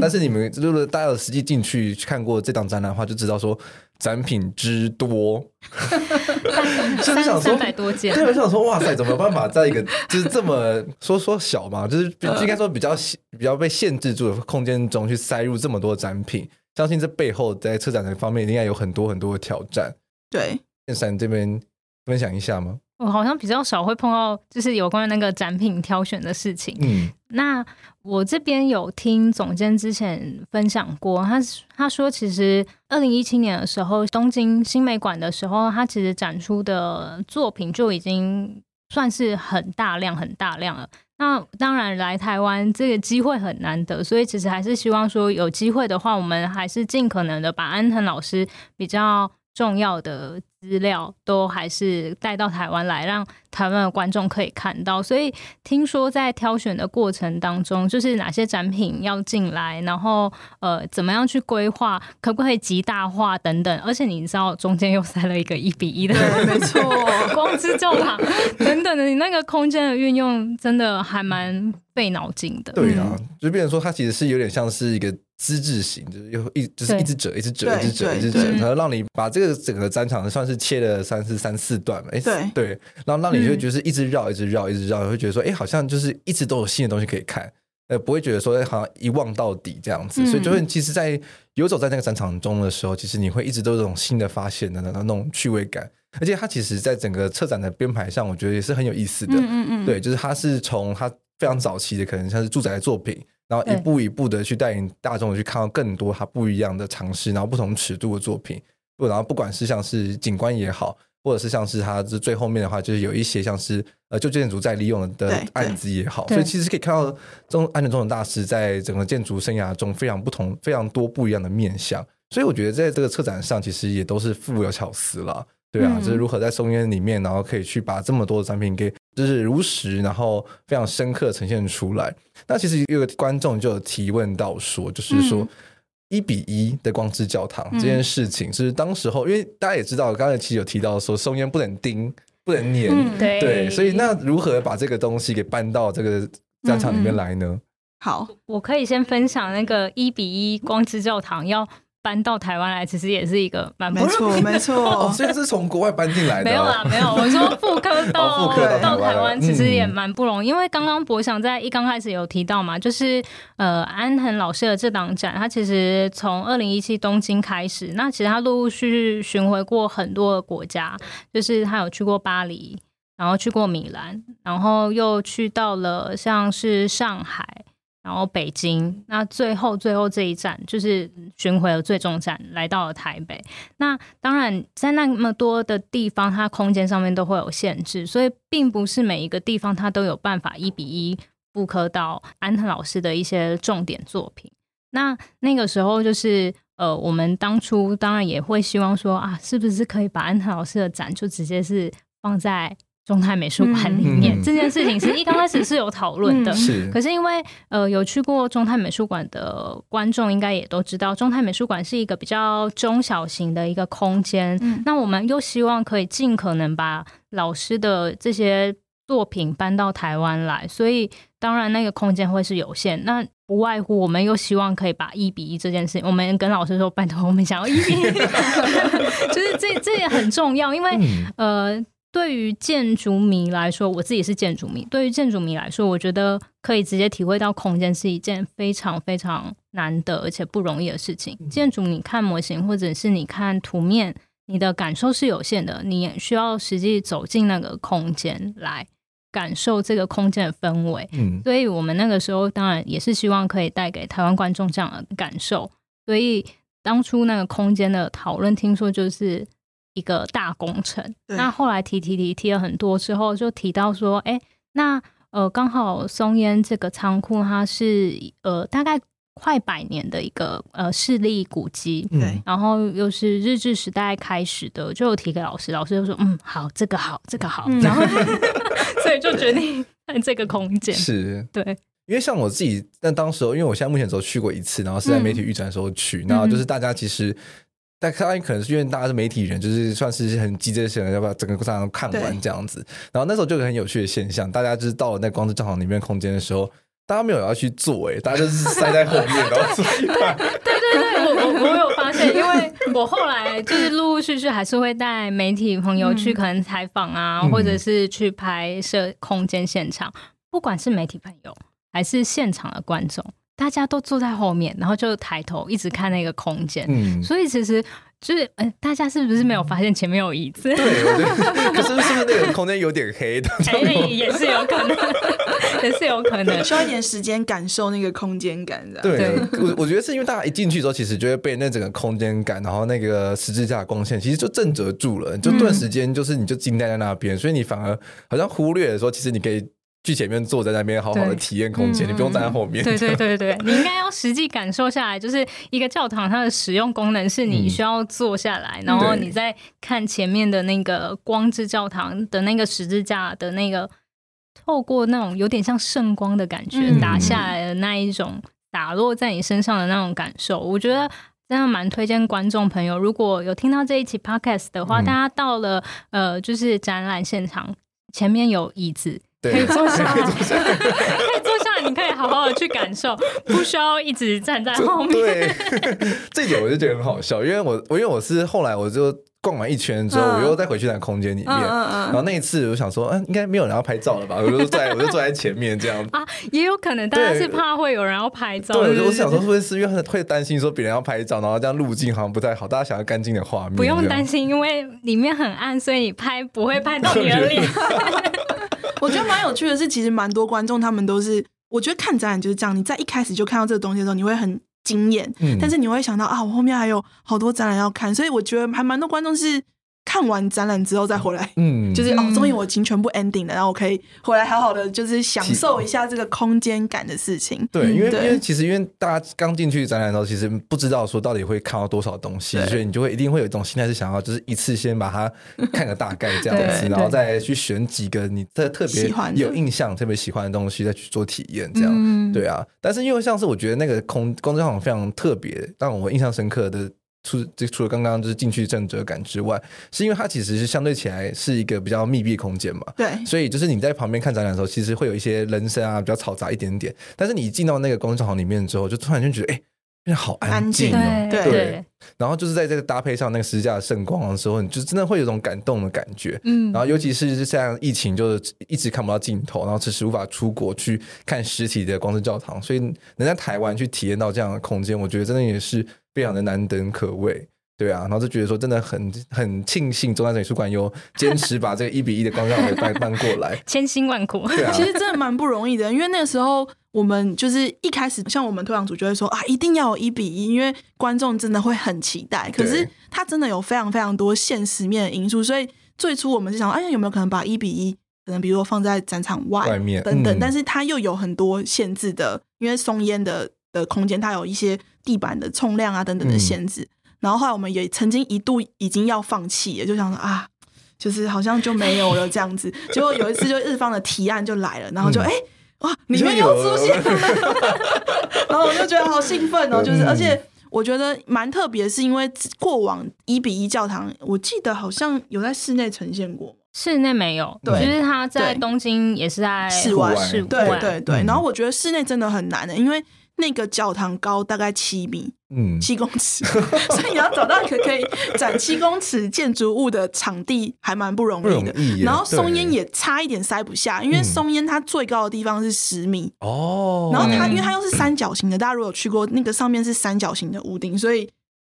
但是你们如果大家有实际进去看过这档展览的话，就知道说展品之多，三三百多件。对，我想说，哇塞，怎么有办法在一个就是这么说说小嘛，就是应该说比较比较被限制住的空间中去塞入这么多展品，相信这背后在策展的方面应该有很多很多的挑战。对，燕山这边分享一下吗？我好像比较少会碰到，就是有关于那个展品挑选的事情。嗯，那我这边有听总监之前分享过，他他说，其实二零一七年的时候，东京新美馆的时候，他其实展出的作品就已经算是很大量、很大量了。那当然来台湾这个机会很难得，所以其实还是希望说有机会的话，我们还是尽可能的把安藤老师比较重要的。资料都还是带到台湾来，让台湾的观众可以看到。所以听说在挑选的过程当中，就是哪些展品要进来，然后呃，怎么样去规划，可不可以极大化等等。而且你知道中间又塞了一个一比一的，没错，光之教堂等等的，你那个空间的运用真的还蛮费脑筋的。对啊，就变成说它其实是有点像是一个。资质型就是又一就是一直折，一直折，一直折，一直折，然后让你把这个整个展场算是切了三四三四段嘛，哎，对。对，然后让你就就是一直绕，一直绕，一直绕，会觉得说，哎，好像就是一直都有新的东西可以看，呃，不会觉得说好像一望到底这样子，所以就会其实，在游走在那个展场中的时候，其实你会一直都有这种新的发现的那种趣味感，而且它其实在整个策展的编排上，我觉得也是很有意思的，嗯嗯，对，就是它是从它非常早期的可能像是住宅的作品。然后一步一步的去带领大众去看到更多它不一样的尝试，然后不同尺度的作品，不，然后不管是像是景观也好，或者是像是它这最后面的话，就是有一些像是呃旧建筑在利用的案子也好，所以其实可以看到中安全中的大师在整个建筑生涯中非常不同、非常多不一样的面相，所以我觉得在这个策展上其实也都是富有巧思了。对啊，就是如何在松烟里面，然后可以去把这么多的产品给，就是如实，然后非常深刻呈现出来。那其实有个观众就有提问到说，就是说一比一的光之教堂这件事情，就是当时候，因为大家也知道，刚才其实有提到说松烟不能钉，不能粘，嗯、对，对，所以那如何把这个东西给搬到这个战场里面来呢？嗯、好，我可以先分享那个一比一光之教堂要。搬到台湾来，其实也是一个蛮不错，没错，没错。哦，所以是从国外搬进来的。没有啦，没有。我说 复刻到、到台湾，其实也蛮不容易。嗯、因为刚刚博翔在一刚开始有提到嘛，就是呃安藤老师的这档展，他其实从二零一七东京开始，那其实他陆陆续续巡回过很多的国家，就是他有去过巴黎。然后去过米兰，然后又去到了像是上海，然后北京，那最后最后这一站就是巡回的最终站，来到了台北。那当然，在那么多的地方，它空间上面都会有限制，所以并不是每一个地方它都有办法一比一复刻到安藤老师的一些重点作品。那那个时候就是。呃，我们当初当然也会希望说啊，是不是可以把安藤老师的展就直接是放在中泰美术馆里面？嗯、这件事情是一刚开始是有讨论的，是、嗯。可是因为呃，有去过中泰美术馆的观众应该也都知道，中泰美术馆是一个比较中小型的一个空间。嗯、那我们又希望可以尽可能把老师的这些作品搬到台湾来，所以当然那个空间会是有限。那不外乎我们又希望可以把一比一这件事情，我们跟老师说，拜托我们想要一比一，就是这这也很重要，因为、嗯、呃，对于建筑迷来说，我自己是建筑迷，对于建筑迷来说，我觉得可以直接体会到空间是一件非常非常难得而且不容易的事情。嗯、建筑你看模型或者是你看图面，你的感受是有限的，你也需要实际走进那个空间来。感受这个空间的氛围，嗯，所以我们那个时候当然也是希望可以带给台湾观众这样的感受。所以当初那个空间的讨论，听说就是一个大工程。那后来提提提提了很多之后，就提到说，哎，那呃，刚好松烟这个仓库它是呃大概。快百年的一个呃市立古迹，对、嗯，然后又是日治时代开始的，就有提给老师，老师就说嗯好，这个好，这个好，嗯、然后 所以就决定看这个空间。是，对，因为像我自己，但当时候因为我现在目前只有去过一次，然后是在媒体预展的时候去，嗯、然后就是大家其实，大家可能是因为大家是媒体人，就是算是很急着想要把整个过程看完这样子，然后那时候就有很有趣的现象，大家就是到了那光之教堂里面空间的时候。大家没有要去做，哎，大家就是塞在后面，然后。对对对，我我我有发现，因为我后来就是陆陆续续还是会带媒体朋友去，可能采访啊，嗯、或者是去拍摄空间现场。不管是媒体朋友还是现场的观众，大家都坐在后面，然后就抬头一直看那个空间。嗯，所以其实。就是，嗯、呃，大家是不是没有发现前面有椅子？对，可是是不是那个空间有点黑的？哎，也是有可能，也是有可能，需要一点时间感受那个空间感的。对，我我觉得是因为大家一进去之后，其实就会被那整个空间感，然后那个十字架光线，其实就震慑住了，就顿时间就是你就惊呆在那边，嗯、所以你反而好像忽略了说，其实你可以。去前面坐在那边，好好的体验空间，嗯、你不用站在后面。对对对对，你应该要实际感受下来，就是一个教堂它的使用功能是你需要坐下来，嗯、然后你再看前面的那个光之教堂的那个十字架的那个，透过那种有点像圣光的感觉打下来的那一种打落在你身上的那种感受，我觉得真的蛮推荐观众朋友，如果有听到这一期 podcast 的话，嗯、大家到了呃，就是展览现场前面有椅子。对可以坐下来，可以坐下你可以好好的去感受，不需要一直站在后面。对，这一点我就觉得很好笑，因为我我因为我是后来我就逛完一圈之后，我又再回去那个空间里面，然后那一次我想说，嗯，应该没有人要拍照了吧？我就坐在我就坐在前面这样 啊，也有可能大家是怕会有人要拍照。对，我想说，是不是因为会担心说别人要拍照，然后这样路径好像不太好，大家想要干净的画面。不用担心，因为里面很暗，所以你拍不会拍到你的脸。我觉得蛮有趣的是，其实蛮多观众他们都是，我觉得看展览就是这样，你在一开始就看到这个东西的时候，你会很惊艳，嗯、但是你会想到啊，我后面还有好多展览要看，所以我觉得还蛮多观众是。看完展览之后再回来，嗯，就是哦，终于我已经全部 ending 了，然后我可以回来好好的，就是享受一下这个空间感的事情。对，因为因为其实因为大家刚进去展览的时候，其实不知道说到底会看到多少东西，所以你就会一定会有一种心态是想要就是一次先把它看个大概这样子，然后再去选几个你特特别有印象、特别喜欢的东西再去做体验，这样。对啊。但是因为像是我觉得那个空工作好像非常特别，让我印象深刻的。除这除了刚刚就是进去震慑感之外，是因为它其实是相对起来是一个比较密闭空间嘛。对，所以就是你在旁边看展览的时候，其实会有一些人声啊，比较嘈杂一点点。但是你进到那个工作场里面之后，就突然就觉得，哎、欸，变得好安静哦。对，对然后就是在这个搭配上那个十字架的圣光的时候，你就真的会有种感动的感觉。嗯。然后尤其是像疫情，就是一直看不到尽头，然后迟迟无法出国去看实体的光之教堂，所以能在台湾去体验到这样的空间，我觉得真的也是。非常的难能可贵，对啊，然后就觉得说真的很很庆幸中山美术馆有坚持把这个一比一的光照给搬搬过来，千辛万苦。对啊，其实真的蛮不容易的，因为那个时候我们就是一开始像我们推广组就会说啊，一定要有一比一，因为观众真的会很期待。可是它真的有非常非常多现实面的因素，所以最初我们是想，哎呀，有没有可能把一比一？可能比如说放在展场外，外面等等，嗯、但是它又有很多限制的，因为松烟的的空间，它有一些地板的冲量啊等等的限制。嗯、然后后来我们也曾经一度已经要放弃，也就想说啊，就是好像就没有了这样子。结果有一次就日方的提案就来了，然后就哎、嗯欸、哇，里面又出现了，然后我就觉得好兴奋哦，就是而且我觉得蛮特别，是因为过往一比一教堂，我记得好像有在室内呈现过。室内没有，对，就是他在东京也是在室外，室外，对对对。然后我觉得室内真的很难的，因为那个教堂高大概七米，嗯，七公尺，所以你要找到一个可以展七公尺建筑物的场地还蛮不容易的。然后松烟也差一点塞不下，因为松烟它最高的地方是十米哦。然后它因为它又是三角形的，大家如果有去过，那个上面是三角形的屋顶，所以。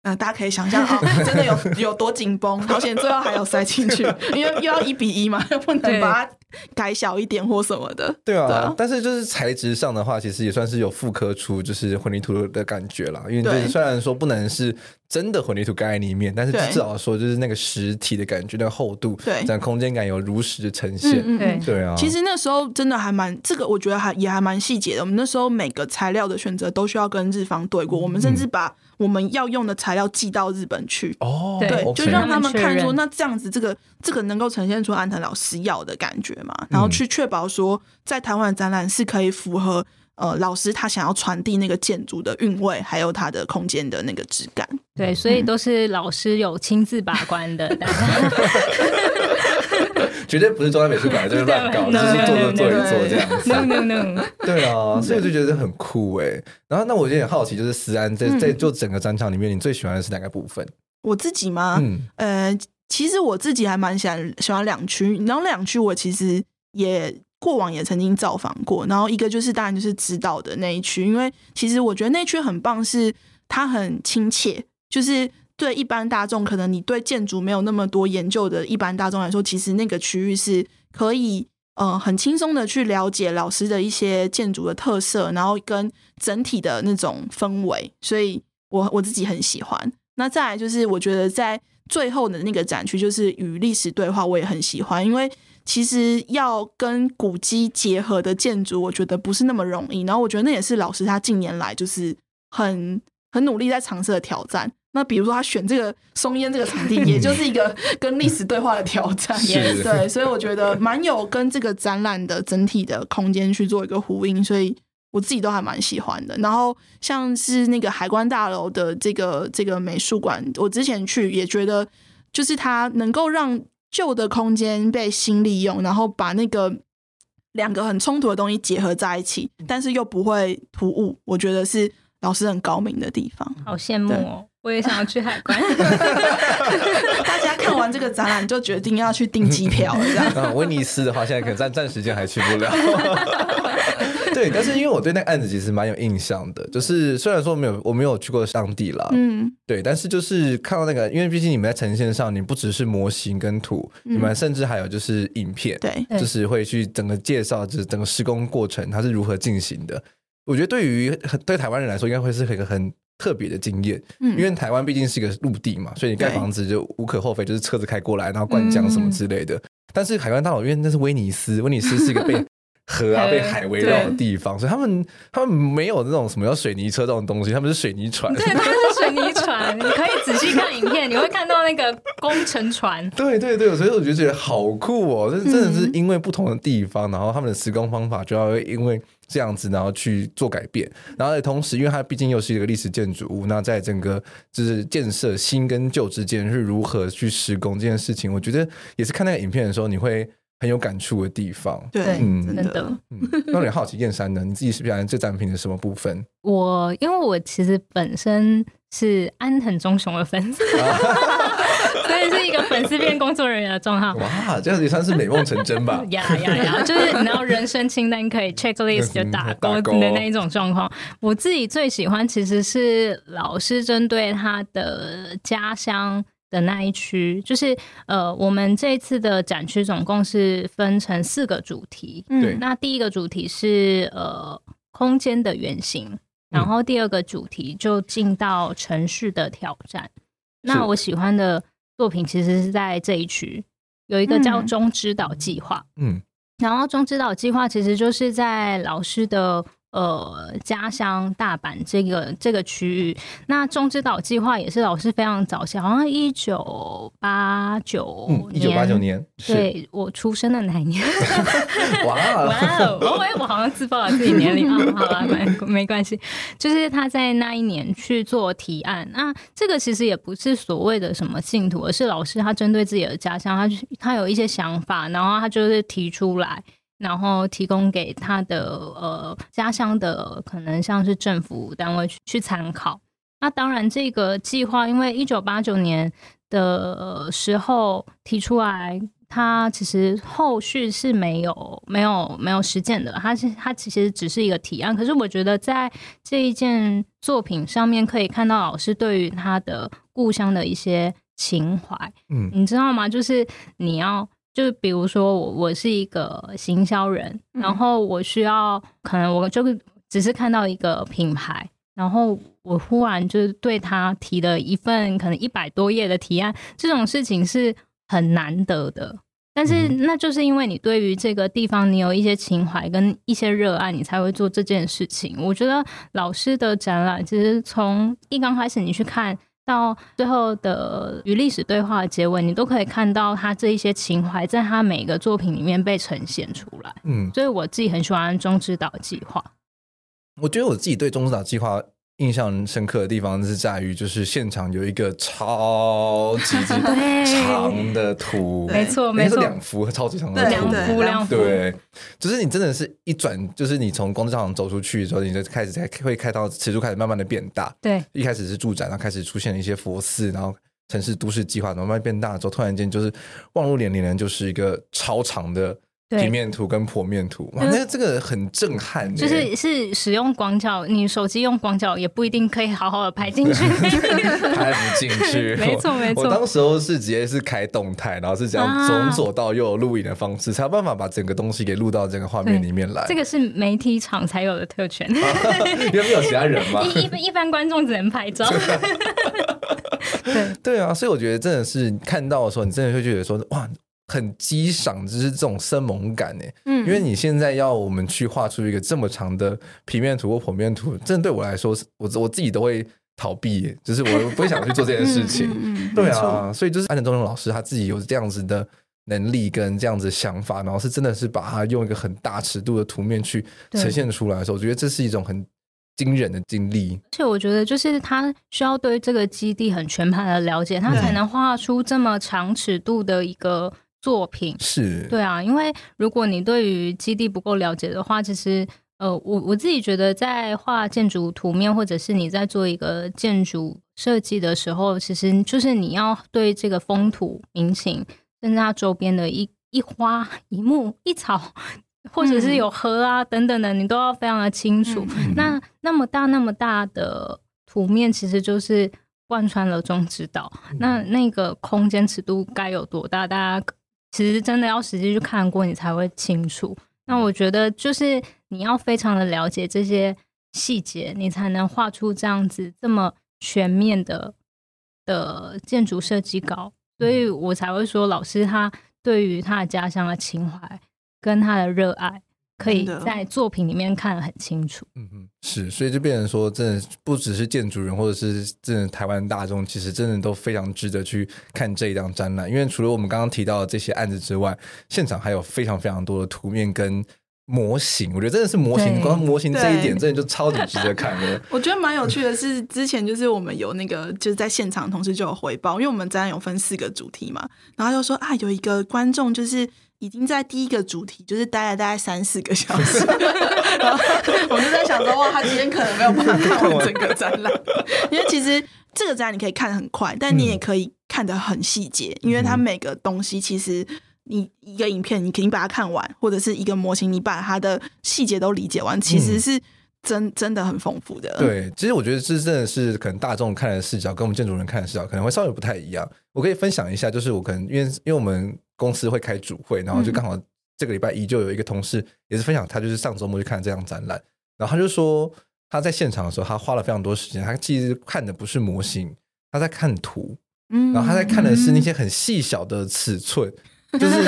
嗯、呃、大家可以想象啊、哦，真的有有多紧绷，好险最后还有塞进去，因为又要一比一嘛，又不能把它改小一点或什么的。对啊，对啊，但是就是材质上的话，其实也算是有复刻出就是混凝土的感觉啦。因为就是虽然说不能是真的混凝土盖在里面，但是至少说就是那个实体的感觉，那个厚度，对，这样空间感有如实的呈现。嗯嗯对啊。其实那时候真的还蛮这个，我觉得还也还蛮细节的。我们那时候每个材料的选择都需要跟日方对过，我们甚至把。我们要用的材料寄到日本去。哦，对，就让他们看说，那这样子这个这个能够呈现出安藤老师要的感觉嘛，然后去确保说，在台湾的展览是可以符合呃老师他想要传递那个建筑的韵味，还有它的空间的那个质感。对，所以都是老师有亲自把关的。绝对不是中山美术馆就是乱搞，就是做做做一做这样子。No no no。对啊，所以我就觉得很酷哎。然后那我有点好奇，就是思安在在做整个展场里面，你最喜欢的是哪个部分？我自己吗？嗯，呃，其实我自己还蛮喜欢喜欢两区，然后两区我其实也过往也曾经造访过。然后一个就是当然就是指导的那一区，因为其实我觉得那区很棒，是它很亲切，就是。对一般大众，可能你对建筑没有那么多研究的一般大众来说，其实那个区域是可以呃很轻松的去了解老师的一些建筑的特色，然后跟整体的那种氛围，所以我我自己很喜欢。那再来就是我觉得在最后的那个展区，就是与历史对话，我也很喜欢，因为其实要跟古迹结合的建筑，我觉得不是那么容易。然后我觉得那也是老师他近年来就是很很努力在尝试的挑战。那比如说他选这个松烟这个场地，也就是一个跟历史对话的挑战，是 对，所以我觉得蛮有跟这个展览的整体的空间去做一个呼应，所以我自己都还蛮喜欢的。然后像是那个海关大楼的这个这个美术馆，我之前去也觉得，就是它能够让旧的空间被新利用，然后把那个两个很冲突的东西结合在一起，但是又不会突兀，我觉得是老师很高明的地方。好羡慕哦。我也想要去海关。大家看完这个展览就决定要去订机票，这样。嗯，威尼斯的话，现在可能暂暂时间还去不了。对，但是因为我对那个案子其实蛮有印象的，就是虽然说没有我没有去过上帝啦，嗯，对，但是就是看到那个，因为毕竟你们在呈现上，你不只是模型跟图，嗯、你们甚至还有就是影片，对，就是会去整个介绍，就是整个施工过程它是如何进行的。我觉得对于对台湾人来说，应该会是一个很。特别的经验，因为台湾毕竟是一个陆地嘛，所以你盖房子就无可厚非，就是车子开过来，然后灌浆什么之类的。但是海关大楼，因为那是威尼斯，威尼斯是一个被 河啊、被海围绕的地方，所以他们他们没有那种什么叫水泥车这种东西，他们是水泥船。对，它是水泥船，你可以仔细看影片，你会看到那个工程船。对对对，所以我就觉得好酷哦！这真的是因为不同的地方，然后他们的施工方法就要因为。这样子，然后去做改变，然后同时，因为它毕竟又是一个历史建筑物，那在整个就是建设新跟旧之间是如何去施工这件事情，我觉得也是看那个影片的时候，你会很有感触的地方。对，嗯，真的。嗯，那你好奇燕山呢？你自己是不是这展品的什么部分？我因为我其实本身是安藤忠雄的粉丝。所以是一个粉丝变工作人员的状况。哇，这样子也算是美梦成真吧？呀呀呀！就是然后人生清单可以 checklist 就打勾的那一种状况。我自己最喜欢其实是老师针对他的家乡的那一区，就是呃，我们这次的展区总共是分成四个主题。嗯，那第一个主题是呃空间的原型，然后第二个主题就进到城市的挑战。嗯、那我喜欢的作品其实是在这一区，有一个叫中指导计划。嗯，然后中指导计划其实就是在老师的。呃，家乡大阪这个这个区域，那中之岛计划也是老师非常早期，好像一九八九年，一九八九年，对我出生的那一年。哇 哇哦！我我好像自报了自己年龄啊，好了，没没关系，就是他在那一年去做提案。那这个其实也不是所谓的什么信徒，而是老师他针对自己的家乡，他他有一些想法，然后他就是提出来。然后提供给他的呃家乡的可能像是政府单位去去参考。那当然，这个计划因为一九八九年的时候提出来，它其实后续是没有没有没有实践的。它是它其实只是一个提案。可是我觉得在这一件作品上面可以看到老师对于他的故乡的一些情怀。嗯，你知道吗？就是你要。就比如说我我是一个行销人，然后我需要可能我就只是看到一个品牌，然后我忽然就是对他提了一份可能一百多页的提案，这种事情是很难得的。但是那就是因为你对于这个地方你有一些情怀跟一些热爱，你才会做这件事情。我觉得老师的展览其实从一刚开始你去看。到最后的与历史对话的结尾，你都可以看到他这一些情怀，在他每个作品里面被呈现出来。嗯，所以我自己很喜欢中之岛计划。我觉得我自己对中之岛计划。印象深刻的地方是在于，就是现场有一个超级 长的图，没错，没错，两幅超级长的图，两幅两幅，对，就是你真的是一转，就是你从光之场走出去的时候，你就开始才会看到尺度开始慢慢的变大，对，一开始是住宅，然后开始出现了一些佛寺，然后城市都市计划慢慢变大之后，突然间就是望入连连，就是一个超长的。平面图跟剖面图，哇，那这个很震撼。就是是使用广角，你手机用广角也不一定可以好好的拍进去，拍不进去。没错没错，我当时候是直接是开动态，然后是这样从左到右录影的方式，才有办法把整个东西给录到这个画面里面来。这个是媒体场才有的特权，有没有其他人嘛？一一一般观众只能拍照。对对啊，所以我觉得真的是看到的时候，你真的会觉得说哇。很激赏，就是这种生猛感呢。嗯，因为你现在要我们去画出一个这么长的平面图或剖面图，真的对我来说，我我自己都会逃避，就是我不会想去做这件事情。嗯，对啊，所以就是安藤忠雄老师他自己有这样子的能力跟这样子的想法，然后是真的是把它用一个很大尺度的图面去呈现出来的时候，我觉得这是一种很惊人的经历。而且我觉得，就是他需要对这个基地很全盘的了解，他才能画出这么长尺度的一个。作品是对啊，因为如果你对于基地不够了解的话，其实呃，我我自己觉得在画建筑图面，或者是你在做一个建筑设计的时候，其实就是你要对这个风土民情，甚至它周边的一一花一木一草，或者是有河啊、嗯、等等的，你都要非常的清楚。嗯、那那么大那么大的图面，其实就是贯穿了中之岛，嗯、那那个空间尺度该有多大？大家。其实真的要实际去看过，你才会清楚。那我觉得就是你要非常的了解这些细节，你才能画出这样子这么全面的的建筑设计稿。所以我才会说，老师他对于他的家乡的情怀跟他的热爱。可以在作品里面看得很清楚。嗯嗯，是，所以就变成说，真的不只是建筑人，或者是真的台湾大众，其实真的都非常值得去看这一档展览。因为除了我们刚刚提到的这些案子之外，现场还有非常非常多的图面跟模型。我觉得真的是模型，光模型这一点，真的就超级值得看的。我觉得蛮有趣的是，之前就是我们有那个就是在现场，同时就有回报，因为我们展览有分四个主题嘛，然后就说啊，有一个观众就是。已经在第一个主题就是待了大概三四个小时，然后我就在想说，哇，他今天可能没有办法 看完。整个展览，因为其实这个展览你可以看得很快，但你也可以看得很细节，因为它每个东西其实你一个影片你肯定把它看完，或者是一个模型你把它的细节都理解完，其实是真真的很丰富的。对，其实我觉得这真的是可能大众看的视角跟我们建筑人看的视角可能会稍微不太一样。我可以分享一下，就是我可能因为因为我们公司会开主会，然后就刚好这个礼拜一就有一个同事也是分享，他就是上周末去看这样展览，然后他就说他在现场的时候，他花了非常多时间，他其实看的不是模型，他在看图。然后他在看的是那些很细小的尺寸，嗯、就是，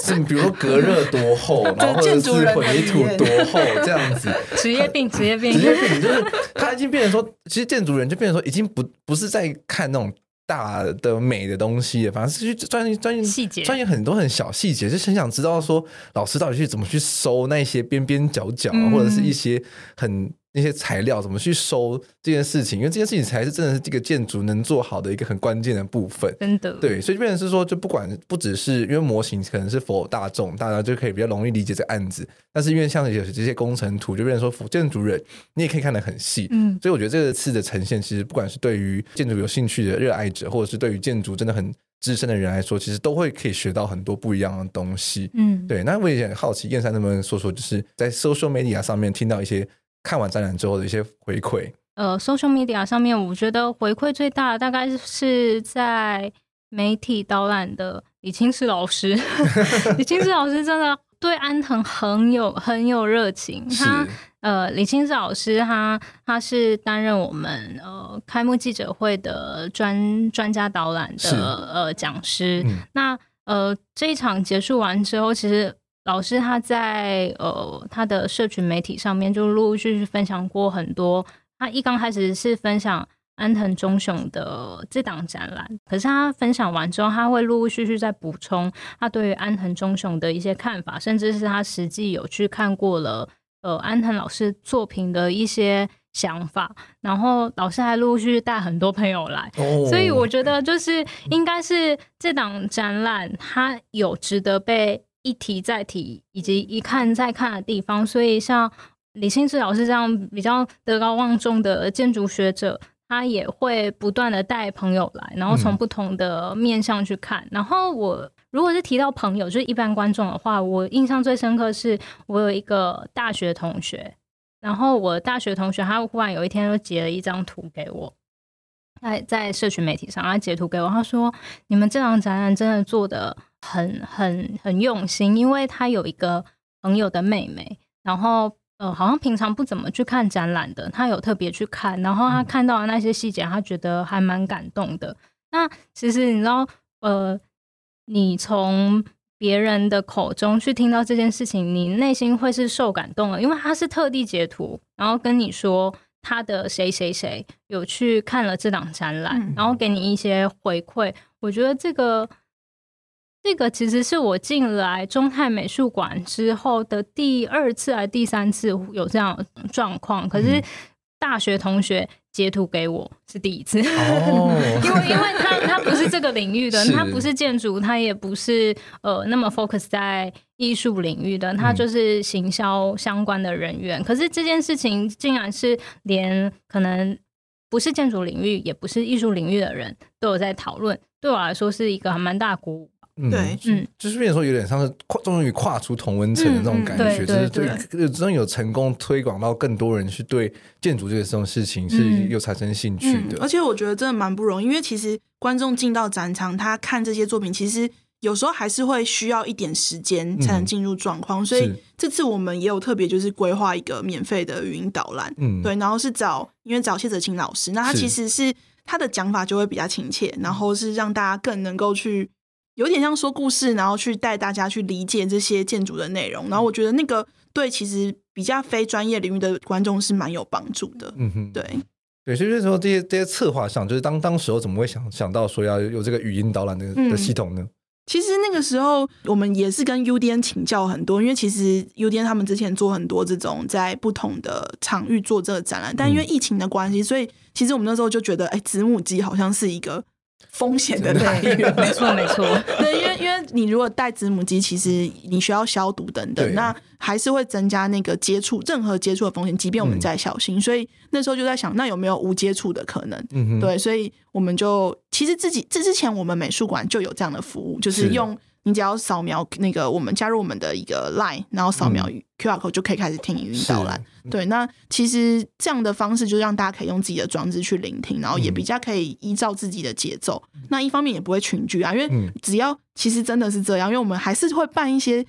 是比如说隔热多厚，然后或者是混凝土多厚这样子。职业病，职业病，职业病，就是他已经变成说，其实建筑人就变成说，已经不不是在看那种大的美的东西，反正是去钻研钻研细节，钻研很多很小细节，就很想知道说老师到底去怎么去收那些边边角角，嗯、或者是一些很。那些材料怎么去收这件事情？因为这件事情才是真的是这个建筑能做好的一个很关键的部分。真的，对，所以就变成是说，就不管不只是因为模型可能是 for 大众，大家就可以比较容易理解这个案子。但是因为像有这些工程图，就变成说建筑人你也可以看得很细。嗯，所以我觉得这次的呈现，其实不管是对于建筑有兴趣的热爱者，或者是对于建筑真的很资深的人来说，其实都会可以学到很多不一样的东西。嗯，对。那我也很好奇，燕山能不能说说，就是在 social media 上面听到一些。看完展览之后的一些回馈，呃，social media 上面，我觉得回馈最大的大概是在媒体导览的李清志老师。李清志老师真的对安藤很有很有热情。他呃，李清志老师他他是担任我们呃开幕记者会的专专家导览的呃讲师。嗯、那呃这一场结束完之后，其实。老师他在呃他的社群媒体上面就陆陆续续分享过很多。他一刚开始是分享安藤忠雄的这档展览，可是他分享完之后，他会陆陆续续在补充他对于安藤忠雄的一些看法，甚至是他实际有去看过了呃安藤老师作品的一些想法。然后老师还陆陆续续带很多朋友来，所以我觉得就是应该是这档展览它有值得被。一提再提，以及一看再看的地方，所以像李清志老师这样比较德高望重的建筑学者，他也会不断的带朋友来，然后从不同的面向去看。嗯、然后我如果是提到朋友，就是一般观众的话，我印象最深刻是我有一个大学同学，然后我大学同学他忽然有一天就截了一张图给我，在在社群媒体上，他截图给我，他说：“你们这场展览真的做的。”很很很用心，因为他有一个朋友的妹妹，然后呃，好像平常不怎么去看展览的，他有特别去看，然后他看到的那些细节，他觉得还蛮感动的。那其实你知道，呃，你从别人的口中去听到这件事情，你内心会是受感动的，因为他是特地截图，然后跟你说他的谁谁谁有去看了这档展览，嗯、然后给你一些回馈。我觉得这个。这个其实是我进来中泰美术馆之后的第二次还是第三次有这样状况，可是大学同学截图给我是第一次，哦、因为因为他他不是这个领域的，他不是建筑，他也不是呃那么 focus 在艺术领域的，他就是行销相关的人员。嗯、可是这件事情竟然是连可能不是建筑领域，也不是艺术领域的人都有在讨论，对我来说是一个还蛮大鼓舞。嗯，对，嗯，就是变成说有点像是跨，终于跨出同温层的那种感觉，嗯嗯、就是对，真的有成功推广到更多人去对建筑这个这种事情是有产生兴趣的、嗯。嗯。而且我觉得真的蛮不容易，因为其实观众进到展场，他看这些作品，其实有时候还是会需要一点时间才能进入状况。嗯、所以这次我们也有特别就是规划一个免费的语音导览，嗯，对，然后是找因为找谢哲清老师，那他其实是他的讲法就会比较亲切，然后是让大家更能够去。有点像说故事，然后去带大家去理解这些建筑的内容。然后我觉得那个对其实比较非专业领域的观众是蛮有帮助的。嗯哼，对对，所以说这些这些策划上，就是当当时候怎么会想想到说要有这个语音导览的的系统呢？嗯，其实那个时候我们也是跟 UDN 请教很多，因为其实 UDN 他们之前做很多这种在不同的场域做这个展览，但因为疫情的关系，所以其实我们那时候就觉得，哎，子母机好像是一个。风险的来源。没 错没错，对，因为因为你如果带子母机，其实你需要消毒等等，那还是会增加那个接触任何接触的风险，即便我们再小心。嗯、所以那时候就在想，那有没有无接触的可能？嗯，对，所以我们就其实自己这之前我们美术馆就有这样的服务，就是用。你只要扫描那个，我们加入我们的一个 Line，然后扫描 QR code 就可以开始听语音导览。嗯、对，那其实这样的方式就让大家可以用自己的装置去聆听，然后也比较可以依照自己的节奏。嗯、那一方面也不会群聚啊，因为只要其实真的是这样，因为我们还是会办一些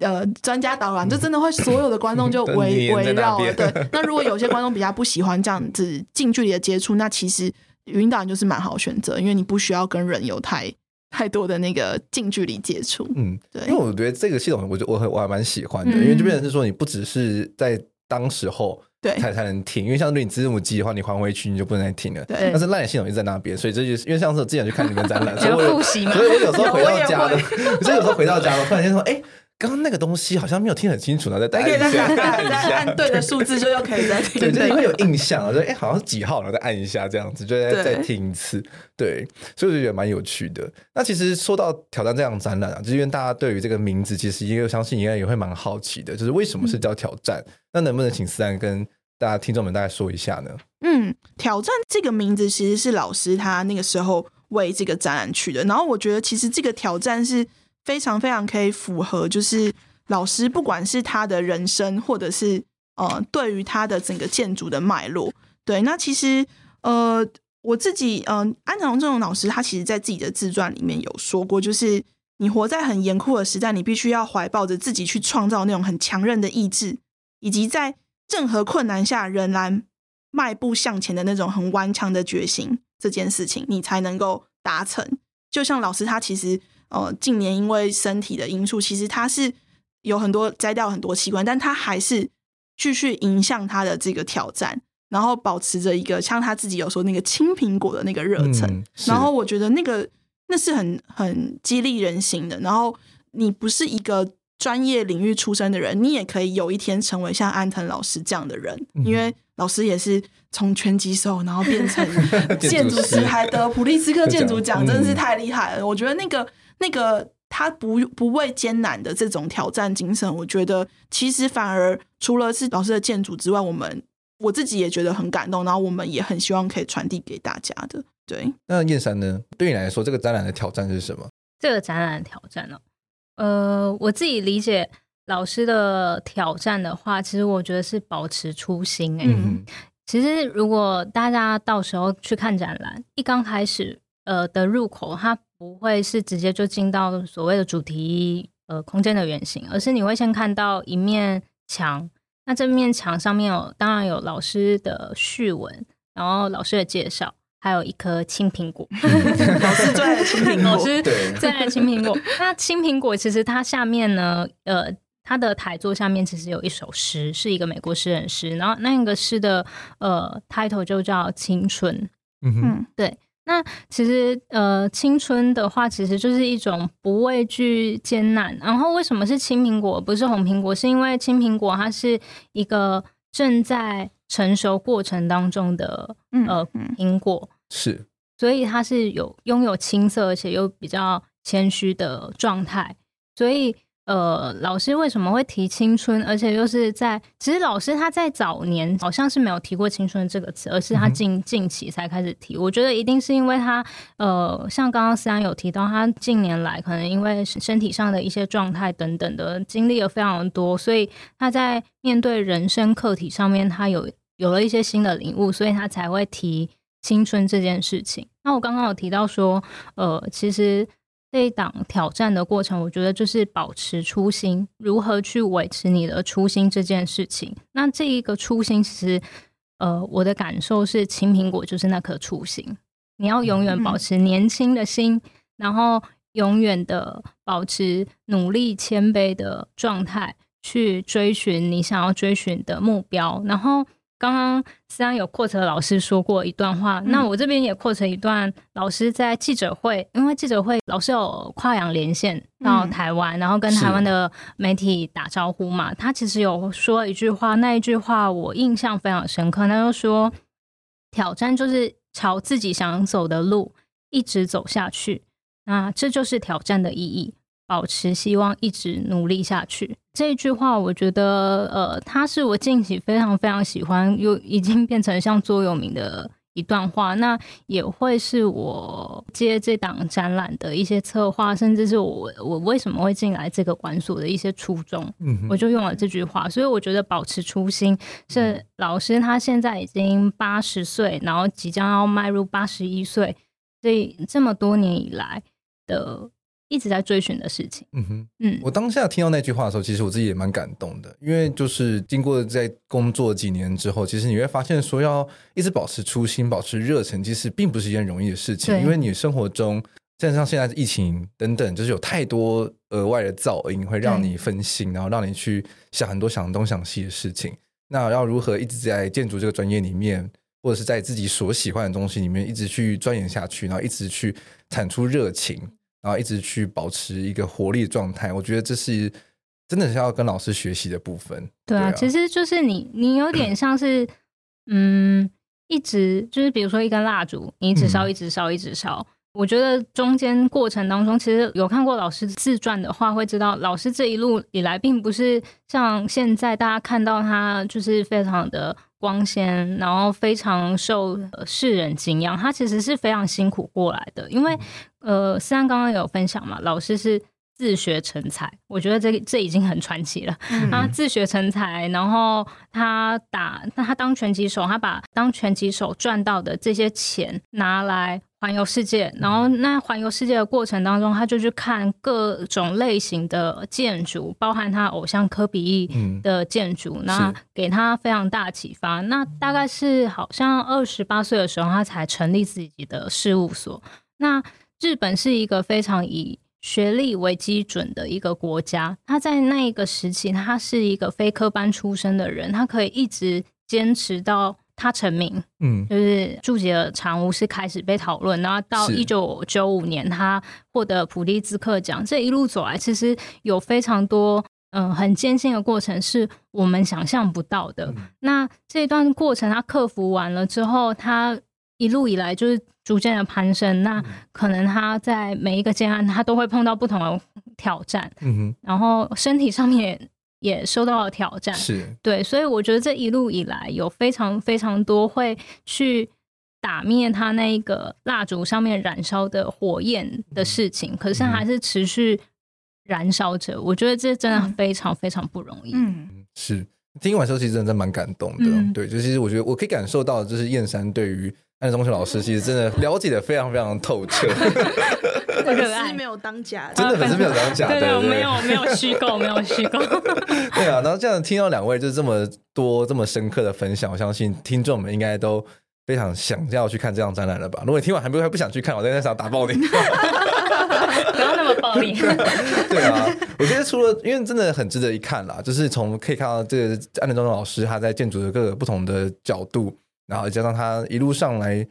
呃专家导览，就真的会所有的观众就 围围绕。对，那如果有些观众比较不喜欢这样子近距离的接触，那其实语音导览就是蛮好选择，因为你不需要跟人有太。太多的那个近距离接触，嗯，对，因为我觉得这个系统，我就我很我还蛮喜欢的，嗯、因为就变成是说你不只是在当时候对。才才能听，因为像对你字母机的话，你还回去你就不能再听了，对。但是 LINE 系统一直在那边，所以这就是因为上次我之前去看你们展览，所以我有，所以我有时候回到家的，所以有时候回到家了，突然间说，哎、欸。刚刚那个东西好像没有听很清楚呢，再打一下，再按对的数字就又可以再听。对，就会有印象了，就哎、欸，好像是几号，然后再按一下这样子，就再再听一次。对，所以我就觉得蛮有趣的。那其实说到挑战这样的展览啊，就是因为大家对于这个名字，其实也有相信应该也会蛮好奇的，就是为什么是叫挑战？嗯、那能不能请思安跟大家听众们大概说一下呢？嗯，挑战这个名字其实是老师他那个时候为这个展览取的，然后我觉得其实这个挑战是。非常非常可以符合，就是老师不管是他的人生，或者是呃，对于他的整个建筑的脉络，对，那其实呃，我自己呃，安藤忠雄老师他其实在自己的自传里面有说过，就是你活在很严酷的时代，你必须要怀抱着自己去创造那种很强韧的意志，以及在任何困难下仍然迈步向前的那种很顽强的决心，这件事情你才能够达成。就像老师他其实。呃，近年因为身体的因素，其实他是有很多摘掉很多器官，但他还是继续迎向他的这个挑战，然后保持着一个像他自己有说那个青苹果的那个热忱，嗯、然后我觉得那个那是很很激励人心的。然后你不是一个专业领域出身的人，你也可以有一天成为像安藤老师这样的人，嗯、因为老师也是从拳击手然后变成 建筑师，还得普利兹克建筑奖，真的是太厉害了。嗯、我觉得那个。那个他不不畏艰难的这种挑战精神，我觉得其实反而除了是老师的建筑之外，我们我自己也觉得很感动，然后我们也很希望可以传递给大家的。对，那燕山呢？对你来说，这个展览的挑战是什么？这个展览的挑战哦，呃，我自己理解老师的挑战的话，其实我觉得是保持初心。哎，嗯，其实如果大家到时候去看展览，一刚开始呃的入口，它。不会是直接就进到所谓的主题呃空间的原型，而是你会先看到一面墙，那这面墙上面有当然有老师的序文，然后老师的介绍，还有一颗青苹果，老师最爱 青苹果，老师最爱青苹果。那青苹果其实它下面呢，呃，它的台座下面其实有一首诗，是一个美国诗人诗，然后那个诗的呃 title 就叫青春，嗯哼，对。那其实，呃，青春的话，其实就是一种不畏惧艰难。然后，为什么是青苹果，不是红苹果？是因为青苹果它是一个正在成熟过程当中的呃苹果，是，所以它是有拥有青涩，而且又比较谦虚的状态，所以。呃，老师为什么会提青春？而且又是在，其实老师他在早年好像是没有提过青春这个词，而是他近近期才开始提。我觉得一定是因为他，呃，像刚刚思安有提到，他近年来可能因为身体上的一些状态等等的经历了非常多，所以他在面对人生课题上面，他有有了一些新的领悟，所以他才会提青春这件事情。那我刚刚有提到说，呃，其实。这一档挑战的过程，我觉得就是保持初心，如何去维持你的初心这件事情。那这一个初心，其实，呃，我的感受是，青苹果就是那颗初心。你要永远保持年轻的心，嗯、然后永远的保持努力谦卑的状态，去追寻你想要追寻的目标，然后。刚刚思安有 quote 老师说过一段话，嗯、那我这边也 quote 一段老师在记者会，因为记者会老师有跨洋连线到台湾，嗯、然后跟台湾的媒体打招呼嘛，他其实有说一句话，那一句话我印象非常深刻，他就说挑战就是朝自己想走的路一直走下去。那这就是挑战的意义，保持希望，一直努力下去。这一句话，我觉得，呃，它是我近期非常非常喜欢，又已经变成像座右铭的一段话。那也会是我接这档展览的一些策划，甚至是我我为什么会进来这个馆所的一些初衷。嗯，我就用了这句话，所以我觉得保持初心是老师他现在已经八十岁，然后即将要迈入八十一岁，所以这么多年以来。的一直在追寻的事情，嗯哼，嗯，我当下听到那句话的时候，其实我自己也蛮感动的，因为就是经过在工作几年之后，其实你会发现说要一直保持初心、保持热忱，其实并不是一件容易的事情，因为你生活中，像像现在疫情等等，就是有太多额外的噪音会让你分心，然后让你去想很多想东想西的事情。那要如何一直在建筑这个专业里面，或者是在自己所喜欢的东西里面一直去钻研下去，然后一直去产出热情？然后一直去保持一个活力的状态，我觉得这是真的是要跟老师学习的部分。对啊，对啊，其实就是你，你有点像是，嗯，一直就是比如说一根蜡烛，你一直烧，一直烧，一直烧。我觉得中间过程当中，其实有看过老师自传的话，会知道老师这一路以来，并不是像现在大家看到他就是非常的光鲜，然后非常受世人敬仰。他其实是非常辛苦过来的，因为呃，思安刚刚有分享嘛，老师是自学成才，我觉得这这已经很传奇了。嗯、他自学成才，然后他打，那他当拳击手，他把当拳击手赚到的这些钱拿来。环游世界，然后那环游世界的过程当中，他就去看各种类型的建筑，包含他偶像科比意的建筑，嗯、那给他非常大启发。是那大概是好像二十八岁的时候，他才成立自己的事务所。那日本是一个非常以学历为基准的一个国家，他在那一个时期，他是一个非科班出身的人，他可以一直坚持到。他成名，嗯，就是注解的长屋是开始被讨论，然后到一九九五年他获得普利兹克奖，这一路走来，其实有非常多嗯、呃、很艰辛的过程，是我们想象不到的。嗯、那这一段过程他克服完了之后，他一路以来就是逐渐的攀升。那可能他在每一个阶段，他都会碰到不同的挑战，嗯哼，然后身体上面。也受到了挑战，是对，所以我觉得这一路以来有非常非常多会去打灭他那一个蜡烛上面燃烧的火焰的事情，嗯、可是还是持续燃烧着。嗯、我觉得这真的非常非常不容易。嗯，是听完之后其实真的蛮感动的。嗯、对，就其实我觉得我可以感受到，就是燕山对于安德忠老师其实真的了解的非常非常透彻。粉丝没有当假，真的粉丝没有当假，对对，没有没有虚构，没有虚构。对啊，然后这样听到两位就是这么多这么深刻的分享，我相信听众们应该都非常想要去看这场展览了吧？如果你听完还不还不想去看，我在那想打爆你，不要那么暴力。对啊，我觉得除了因为真的很值得一看啦，就是从可以看到这个安德忠老师他在建筑的各个不同的角度，然后加上他一路上来，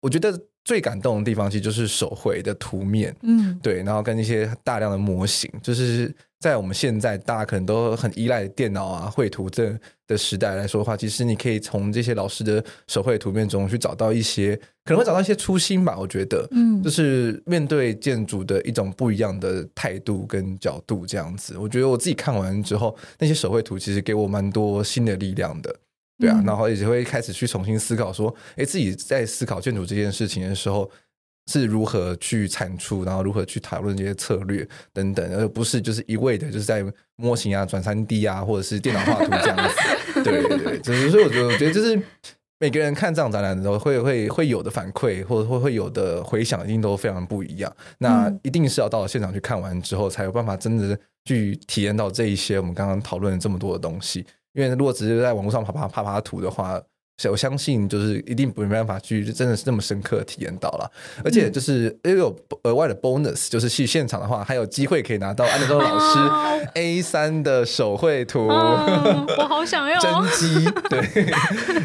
我觉得。最感动的地方其实就是手绘的图面，嗯，对，然后跟一些大量的模型，就是在我们现在大家可能都很依赖电脑啊绘图这的时代来说的话，其实你可以从这些老师的手绘图片中去找到一些，可能会找到一些初心吧，我觉得，嗯，就是面对建筑的一种不一样的态度跟角度这样子。我觉得我自己看完之后，那些手绘图其实给我蛮多新的力量的。对啊，然后也就会开始去重新思考说，哎，自己在思考建筑这件事情的时候是如何去产出，然后如何去讨论这些策略等等，而不是就是一味的就是在模型啊、转三 D 啊，或者是电脑画图这样子。对对对，只是所以我觉得，我觉得就是每个人看这样展览的时候，会会会有的反馈，或者会会有的回响，一定都非常不一样。那一定是要到了现场去看完之后，才有办法真的去体验到这一些我们刚刚讨论了这么多的东西。因为如果只是在网络上爬爬爬爬图的话，我相信就是一定没办法去真的是这么深刻体验到了。而且就是又有额外的 bonus，就是去现场的话，还有机会可以拿到安德州老师 A 三的手绘图。我好想要 真机，对，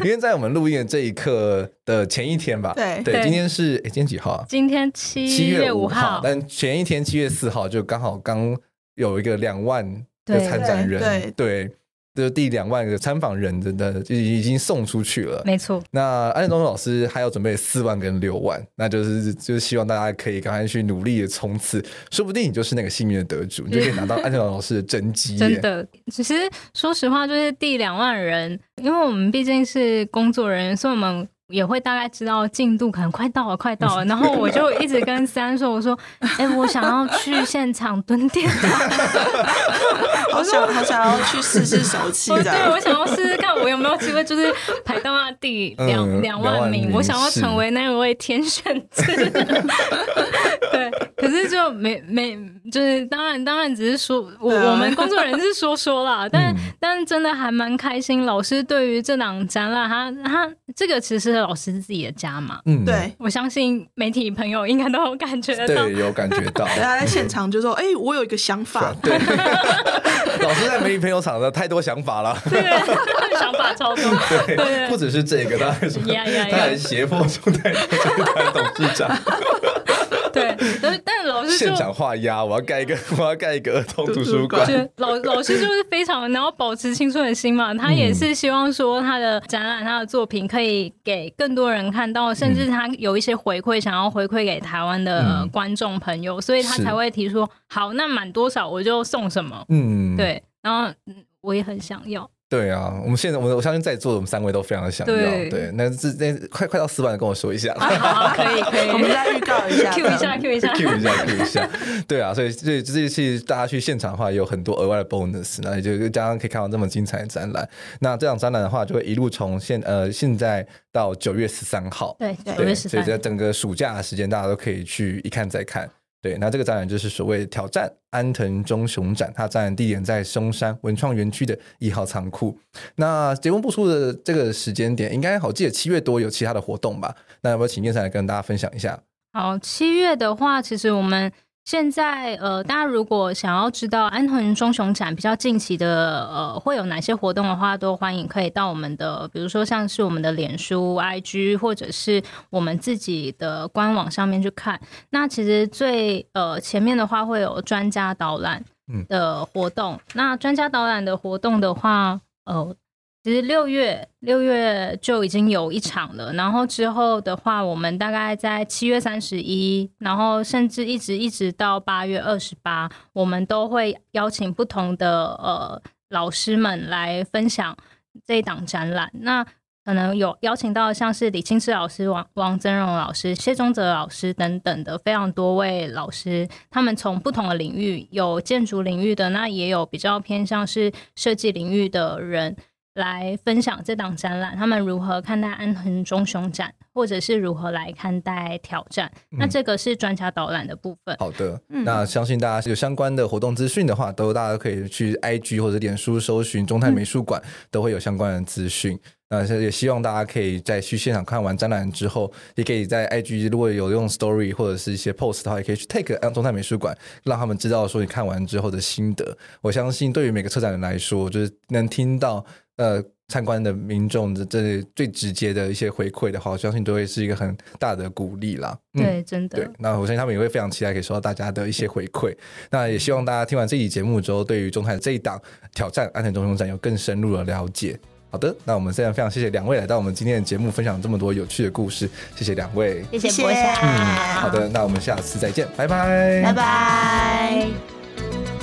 因为在我们录音的这一刻的前一天吧，对对，今天是哎，今天几号啊？今天七月五号，但前一天七月四号就刚好刚有一个两万的参展人，对。就第两万个参访人的的就已经送出去了。没错。那安藤忠雄老师还要准备四万跟六万，那就是就是希望大家可以赶快去努力的冲刺，说不定你就是那个幸运的得主，你就可以拿到安藤忠雄老师的真机。真的，其实说实话，就是第两万人，因为我们毕竟是工作人员，所以我们。也会大概知道进度可能快到了，快到了，然后我就一直跟三说：“我说，哎、欸，我想要去现场蹲点，好想好想要去试试手气。对，我想要试试看，我有没有机会，就是排到那第两两、嗯、万名，我想要成为那一位天选之。对，可是就没没，就是当然当然只是说，我我们工作人员是说说啦，但、嗯、但真的还蛮开心。老师对于这档展览，他他这个其实。老师自己的家嘛，嗯，对，我相信媒体朋友应该都有感觉到，对，有感觉到。他在现场就说：“哎、欸，我有一个想法。对”老师在媒体朋友场的太多想法了，对，想法超多。对，对不只是这个，他还说，他还胁迫中泰董事长。对，但但老师 现场画押，我要盖一个，我要盖一个儿童图书馆。老 老师就是非常，然后保持青春的心嘛，他也是希望说他的展览、他的作品可以给更多人看到，甚至他有一些回馈，想要回馈给台湾的观众朋友，所以他才会提出，好，那满多少我就送什么。嗯，对，然后我也很想要。对啊，我们现在我我相信在座的我们三位都非常的想要。对，对那这那快快到四万的跟我说一下。啊、好，可以 可以，我们再预告一下，Q 一下，Q 一下，Q 一下，Q 一下。对啊，所以所以这一次大家去现场的话，有很多额外的 bonus，那也就加上可以看到这么精彩的展览。那这场展览的话，就会一路从现呃现在到九月十三号。对，九月十三。所以在整个暑假的时间，大家都可以去一看再看。对，那这个展览就是所谓挑战安藤忠雄展，它展览地点在松山文创园区的一号仓库。那节目播出的这个时间点，应该好记得七月多有其他的活动吧？那要不要请叶珊来跟大家分享一下？好，七月的话，其实我们。现在呃，大家如果想要知道安藤忠雄展比较近期的呃会有哪些活动的话，都欢迎可以到我们的，比如说像是我们的脸书、IG，或者是我们自己的官网上面去看。那其实最呃前面的话会有专家导览的活动。嗯、那专家导览的活动的话，呃。其实六月六月就已经有一场了，然后之后的话，我们大概在七月三十一，然后甚至一直一直到八月二十八，我们都会邀请不同的呃老师们来分享这一档展览。那可能有邀请到像是李清志老师、王王增荣老师、谢宗泽老师等等的非常多位老师，他们从不同的领域，有建筑领域的，那也有比较偏向是设计领域的人。来分享这档展览，他们如何看待安藤忠雄展，或者是如何来看待挑战？嗯、那这个是专家导览的部分。好的，嗯、那相信大家有相关的活动资讯的话，都大家可以去 IG 或者脸书搜寻中泰美术馆，嗯、都会有相关的资讯。那也希望大家可以在去现场看完展览之后，也可以在 IG 如果有用 Story 或者是一些 Post 的话，也可以去 Take 中泰美术馆，让他们知道说你看完之后的心得。我相信对于每个策展人来说，就是能听到。呃，参观的民众的这最直接的一些回馈的话，我相信都会是一个很大的鼓励啦。嗯、对，真的。对，那我相信他们也会非常期待可以收到大家的一些回馈。那也希望大家听完这期节目之后，对于中泰这一档挑战安全中心站有更深入的了解。好的，那我们现在非常谢谢两位来到我们今天的节目，分享这么多有趣的故事。谢谢两位，谢谢博翔。嗯，好的，那我们下次再见，拜拜，拜拜。